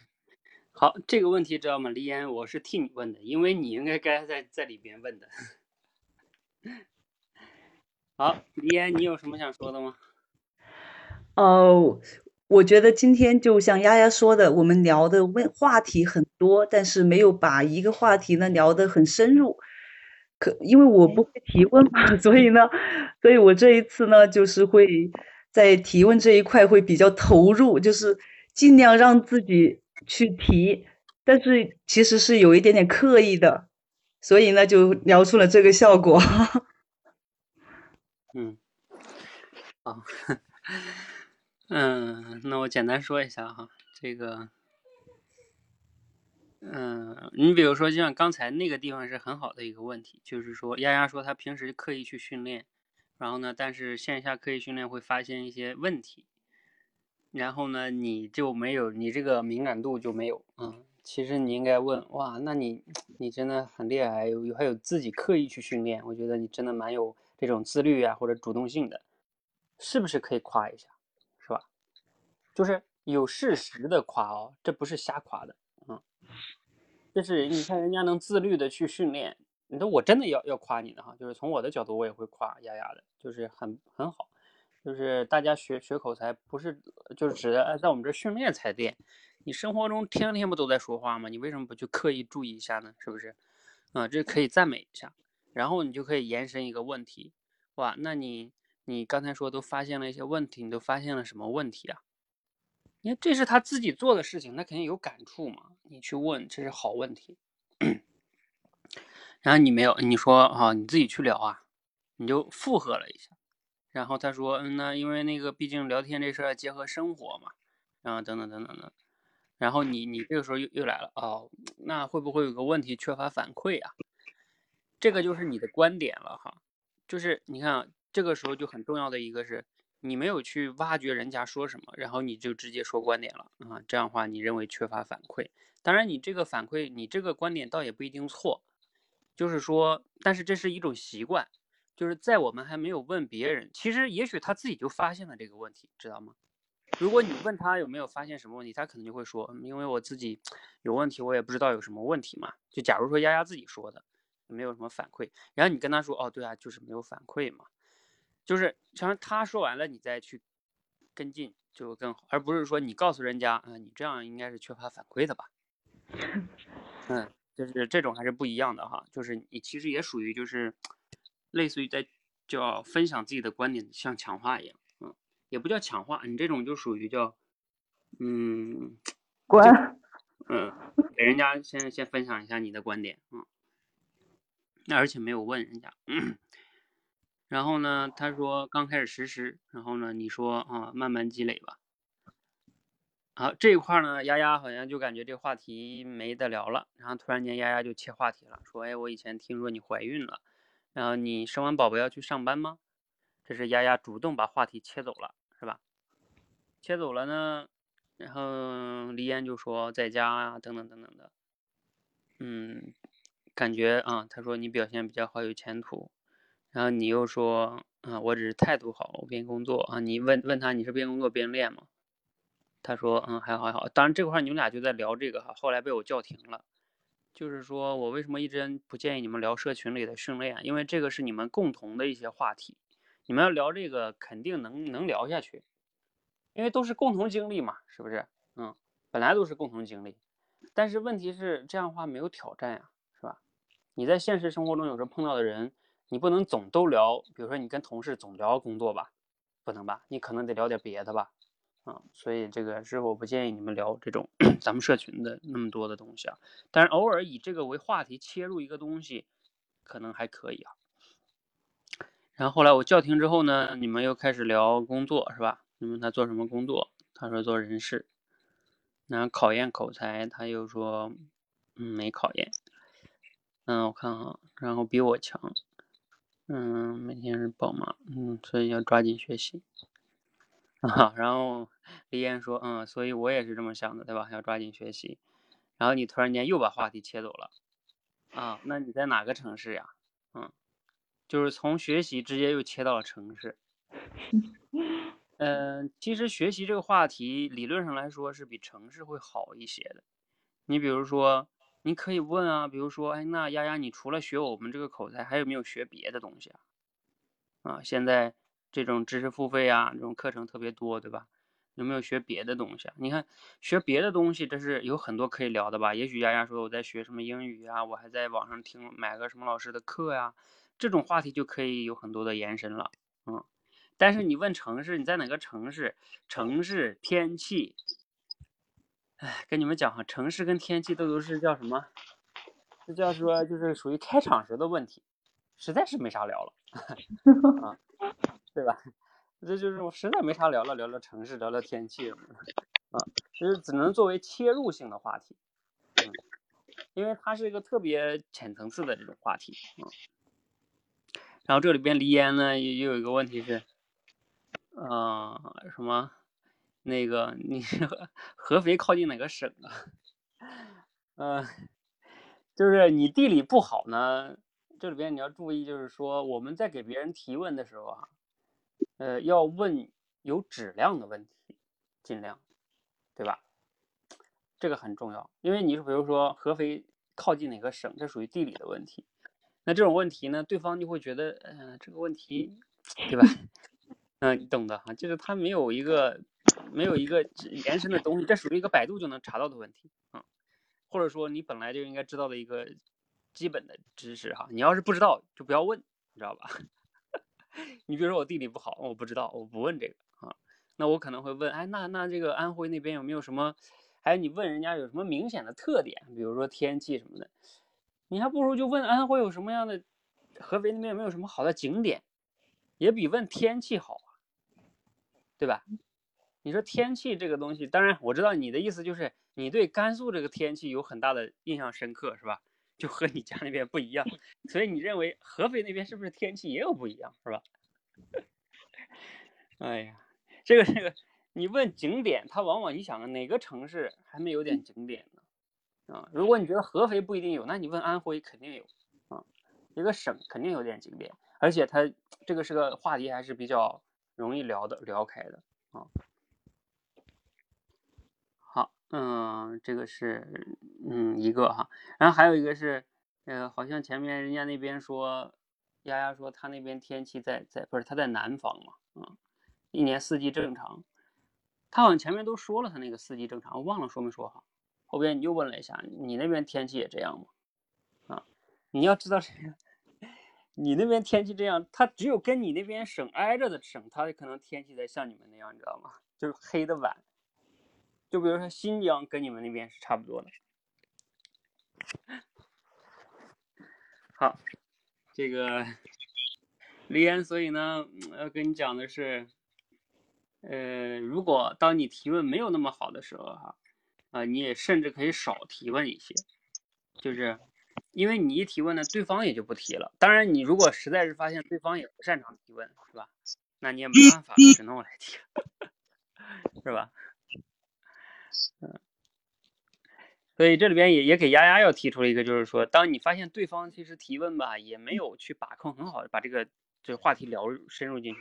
好，这个问题知道吗？李岩，我是替你问的，因为你应该该在在里边问的。好，李岩，你有什么想说的吗？哦，我觉得今天就像丫丫说的，我们聊的问话题很多，但是没有把一个话题呢聊得很深入。可因为我不会提问嘛，所以呢，所以我这一次呢，就是会在提问这一块会比较投入，就是尽量让自己去提，但是其实是有一点点刻意的，所以呢，就聊出了这个效果。嗯，好，嗯，那我简单说一下哈，这个。嗯，你比如说，就像刚才那个地方是很好的一个问题，就是说，丫丫说她平时刻意去训练，然后呢，但是线下刻意训练会发现一些问题，然后呢，你就没有，你这个敏感度就没有。嗯，其实你应该问，哇，那你你真的很厉害，有还有自己刻意去训练，我觉得你真的蛮有这种自律啊或者主动性的，是不是可以夸一下，就是有事实的夸哦，这不是瞎夸的。嗯就是你看人家能自律的去训练，你说我真的要要夸你的哈，就是从我的角度我也会夸丫丫的，就是很很好，就是大家学学口才不是就是指的在我们这训练才练，你生活中天天不都在说话吗？你为什么不去刻意注意一下呢？是不是？啊，这可以赞美一下，然后你就可以延伸一个问题，哇，那你你刚才说都发现了一些问题，你都发现了什么问题啊？你看，这是他自己做的事情，他肯定有感触嘛。你去问，这是好问题。然后你没有，你说啊，你自己去聊啊，你就附和了一下。然后他说，嗯，那因为那个，毕竟聊天这事儿结合生活嘛。然后等等等等的。然后你你这个时候又又来了哦，那会不会有个问题缺乏反馈啊？这个就是你的观点了哈。就是你看，这个时候就很重要的一个是。你没有去挖掘人家说什么，然后你就直接说观点了啊？这样的话，你认为缺乏反馈。当然，你这个反馈，你这个观点倒也不一定错，就是说，但是这是一种习惯，就是在我们还没有问别人，其实也许他自己就发现了这个问题，知道吗？如果你问他有没有发现什么问题，他可能就会说，因为我自己有问题，我也不知道有什么问题嘛。就假如说丫丫自己说的，没有什么反馈，然后你跟他说，哦，对啊，就是没有反馈嘛。就是像他说完了，你再去跟进就更好，而不是说你告诉人家啊，你这样应该是缺乏反馈的吧？嗯，就是这种还是不一样的哈。就是你其实也属于就是类似于在叫分享自己的观点，像强化一样，嗯，也不叫强化，你这种就属于叫，嗯，关，嗯，给人家先先分享一下你的观点，嗯，那而且没有问人家，然后呢，他说刚开始实施，然后呢，你说啊，慢慢积累吧。好，这一块呢，丫丫好像就感觉这话题没得聊了，然后突然间丫丫就切话题了，说，哎，我以前听说你怀孕了，然后你生完宝宝要去上班吗？这是丫丫主动把话题切走了，是吧？切走了呢，然后黎烟就说在家啊，等等等等的，嗯，感觉啊，他说你表现比较好，有前途，然后你又说，啊，我只是态度好，我边工作啊，你问问他你是边工作边练吗？他说，嗯，还好还好。当然这块你们俩就在聊这个哈，后来被我叫停了。就是说我为什么一直不建议你们聊社群里的训练？因为这个是你们共同的一些话题，你们要聊这个肯定能能聊下去，因为都是共同经历嘛，是不是？嗯，本来都是共同经历，但是问题是这样的话没有挑战呀，是吧？你在现实生活中有时候碰到的人，你不能总都聊，比如说你跟同事总聊工作吧，不能吧？你可能得聊点别的吧。啊，所以这个是我不建议你们聊这种 咱们社群的那么多的东西啊，但是偶尔以这个为话题切入一个东西，可能还可以啊。然后后来我叫停之后呢，你们又开始聊工作是吧？你问他做什么工作，他说做人事。然后考验口才，他又说嗯没考验。嗯，我看哈，然后比我强。嗯，每天是宝妈，嗯，所以要抓紧学习。啊，然后李岩说，嗯，所以我也是这么想的，对吧？要抓紧学习。然后你突然间又把话题切走了，啊，那你在哪个城市呀？嗯，就是从学习直接又切到了城市。嗯，其实学习这个话题理论上来说是比城市会好一些的。你比如说，你可以问啊，比如说，哎，那丫丫，你除了学我们这个口才，还有没有学别的东西啊？啊，现在。这种知识付费啊，这种课程特别多，对吧？有没有学别的东西啊？你看学别的东西，这是有很多可以聊的吧？也许丫丫说我在学什么英语啊，我还在网上听买个什么老师的课呀，这种话题就可以有很多的延伸了。嗯，但是你问城市，你在哪个城市？城市天气，哎，跟你们讲哈，城市跟天气都都是叫什么？这叫说就是属于开场时的问题，实在是没啥聊了 啊。对吧？这就是我实在没啥聊了，聊聊城市，聊聊天气什么的啊，其实只能作为切入性的话题，嗯，因为它是一个特别浅层次的这种话题啊。然后这里边离烟呢，也有一个问题是，啊，什么？那个你是合肥靠近哪个省啊？嗯，就是你地理不好呢，这里边你要注意，就是说我们在给别人提问的时候啊。呃，要问有质量的问题，尽量，对吧？这个很重要，因为你是比如说合肥靠近哪个省，这属于地理的问题。那这种问题呢，对方就会觉得，嗯，这个问题，对吧？嗯，你懂的哈，就是他没有一个没有一个延伸的东西，这属于一个百度就能查到的问题啊，或者说你本来就应该知道的一个基本的知识哈，你要是不知道就不要问，你知道吧？你比如说我地理不好，我不知道，我不问这个啊。那我可能会问，哎，那那这个安徽那边有没有什么？还有你问人家有什么明显的特点，比如说天气什么的，你还不如就问安徽有什么样的，合肥那边有没有什么好的景点，也比问天气好啊，对吧？你说天气这个东西，当然我知道你的意思就是你对甘肃这个天气有很大的印象深刻，是吧？就和你家那边不一样，所以你认为合肥那边是不是天气也有不一样，是吧？哎呀，这个这个，你问景点，他往往你想哪个城市还没有点景点呢？啊，如果你觉得合肥不一定有，那你问安徽肯定有啊，一个省肯定有点景点，而且它这个是个话题还是比较容易聊的聊开的啊。嗯，这个是嗯一个哈，然后还有一个是，呃，好像前面人家那边说，丫丫说他那边天气在在不是他在南方嘛，啊，一年四季正常，他好像前面都说了他那个四季正常，我忘了说没说哈，后边你又问了一下，你那边天气也这样吗？啊，你要知道这个，你那边天气这样，它只有跟你那边省挨着的省，它可能天气才像你们那样，你知道吗？就是黑的晚。就比如说新疆跟你们那边是差不多的。好，这个李岩，所以呢，要跟你讲的是，呃，如果当你提问没有那么好的时候，哈，啊，你也甚至可以少提问一些，就是因为你一提问呢，对方也就不提了。当然，你如果实在是发现对方也不擅长提问，是吧？那你也没办法，只能我来提，是吧？嗯，所以这里边也也给丫丫要提出了一个，就是说，当你发现对方其实提问吧，也没有去把控很好，把这个这个话题聊深入进去，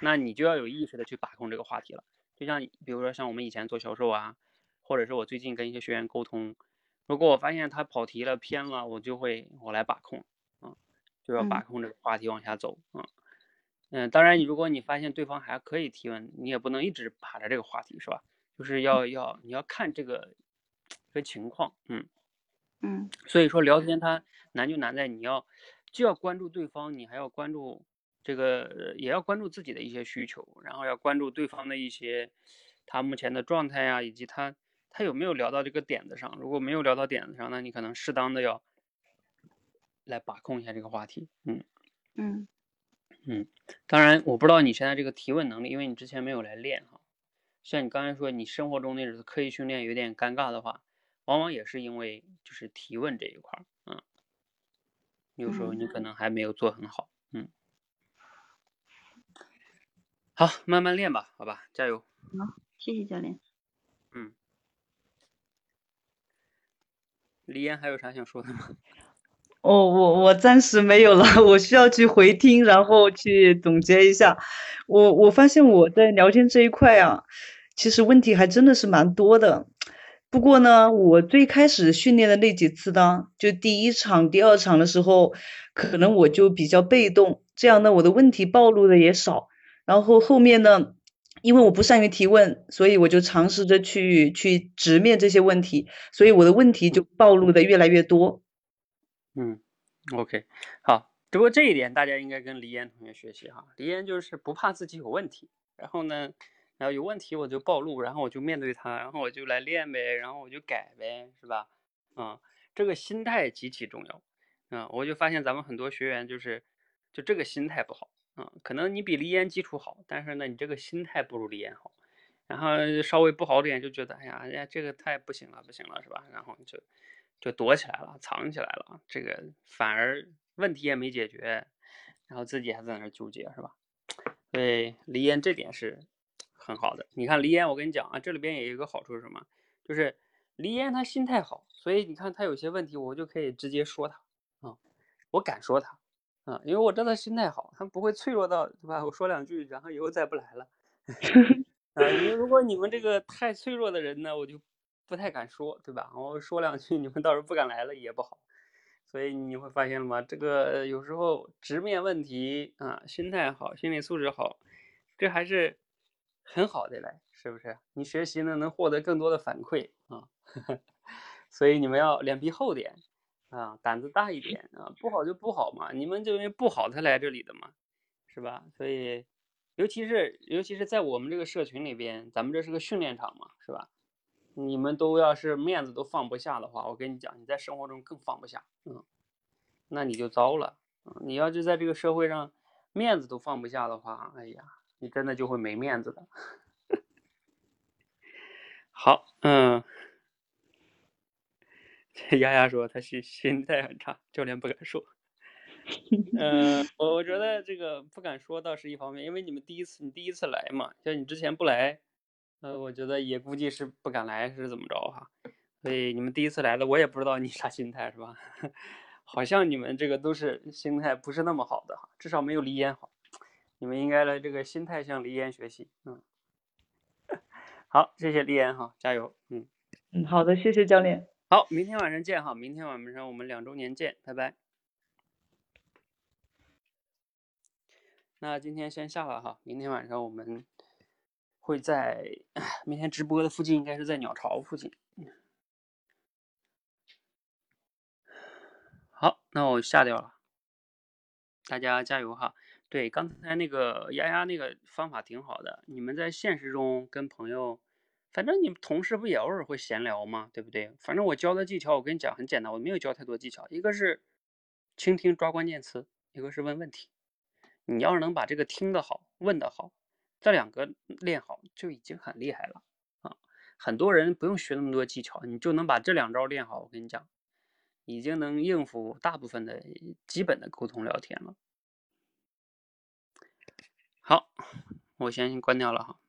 那你就要有意识的去把控这个话题了。就像比如说像我们以前做销售啊，或者是我最近跟一些学员沟通，如果我发现他跑题了、偏了，我就会我来把控，啊，就要把控这个话题往下走，啊。嗯，当然，你如果你发现对方还可以提问，你也不能一直把着这个话题，是吧？就是要要你要看这个这个情况，嗯嗯。所以说聊天它难就难在你要既要关注对方，你还要关注这个，也要关注自己的一些需求，然后要关注对方的一些他目前的状态呀，以及他他有没有聊到这个点子上。如果没有聊到点子上，那你可能适当的要来把控一下这个话题，嗯嗯。嗯，当然我不知道你现在这个提问能力，因为你之前没有来练哈。像你刚才说你生活中那种刻意训练有点尴尬的话，往往也是因为就是提问这一块儿，嗯，有时候你可能还没有做很好，嗯。好，慢慢练吧，好吧，加油。好，谢谢教练。嗯。李岩还有啥想说的吗？哦，我我暂时没有了，我需要去回听，然后去总结一下。我我发现我在聊天这一块啊，其实问题还真的是蛮多的。不过呢，我最开始训练的那几次呢，就第一场、第二场的时候，可能我就比较被动，这样呢，我的问题暴露的也少。然后后面呢，因为我不善于提问，所以我就尝试着去去直面这些问题，所以我的问题就暴露的越来越多。嗯，OK，好，只不过这一点大家应该跟黎岩同学学习哈。黎岩就是不怕自己有问题，然后呢，然后有问题我就暴露，然后我就面对它，然后我就来练呗，然后我就改呗，是吧？啊，这个心态极其重要。啊，我就发现咱们很多学员就是就这个心态不好啊，可能你比黎岩基础好，但是呢，你这个心态不如黎岩好，然后稍微不好点就觉得，哎呀，哎呀，这个太不行了，不行了，是吧？然后就。就躲起来了，藏起来了，这个反而问题也没解决，然后自己还在那儿纠结，是吧？所以黎烟这点是很好的。你看黎烟，我跟你讲啊，这里边也有一个好处是什么？就是黎烟他心态好，所以你看他有些问题，我就可以直接说他啊，我敢说他啊，因为我知道他心态好，他不会脆弱到对吧？我说两句，然后以后再不来了。啊，你如果你们这个太脆弱的人呢，我就。不太敢说，对吧？我说两句，你们到时候不敢来了也不好。所以你会发现了吗？这个有时候直面问题啊，心态好，心理素质好，这还是很好的嘞，是不是？你学习呢，能获得更多的反馈啊。所以你们要脸皮厚点啊，胆子大一点啊，不好就不好嘛，你们就因为不好才来这里的嘛，是吧？所以，尤其是尤其是在我们这个社群里边，咱们这是个训练场嘛，是吧？你们都要是面子都放不下的话，我跟你讲，你在生活中更放不下，嗯，那你就糟了，你要是在这个社会上面子都放不下的话，哎呀，你真的就会没面子的。好，嗯，丫丫说他心心态很差，教练不敢说。嗯，我我觉得这个不敢说倒是一方面，因为你们第一次，你第一次来嘛，像你之前不来。呃，我觉得也估计是不敢来，是怎么着哈？所以你们第一次来的，我也不知道你啥心态是吧？好像你们这个都是心态不是那么好的哈，至少没有黎烟好。你们应该来这个心态向黎烟学习，嗯。好，谢谢黎烟哈，加油，嗯嗯，好的，谢谢教练。好，明天晚上见哈，明天晚上我们两周年见，拜拜。那今天先下了哈，明天晚上我们。会在明天直播的附近，应该是在鸟巢附近。好，那。我下掉了，大家加油哈！对，刚才那个丫丫那个方法挺好的，你们在现实中跟朋友，反正你们同事不也偶尔会闲聊吗？对不对？反正我教的技巧，我跟你讲很简单，我没有教太多技巧，一个是倾听抓关键词，一个是问问题。你要是能把这个听得好，问得好，这两个练好就已经很厉害了啊！很多人不用学那么多技巧，你就能把这两招练好，我跟你讲。已经能应付大部分的基本的沟通聊天了。好，我先关掉了哈。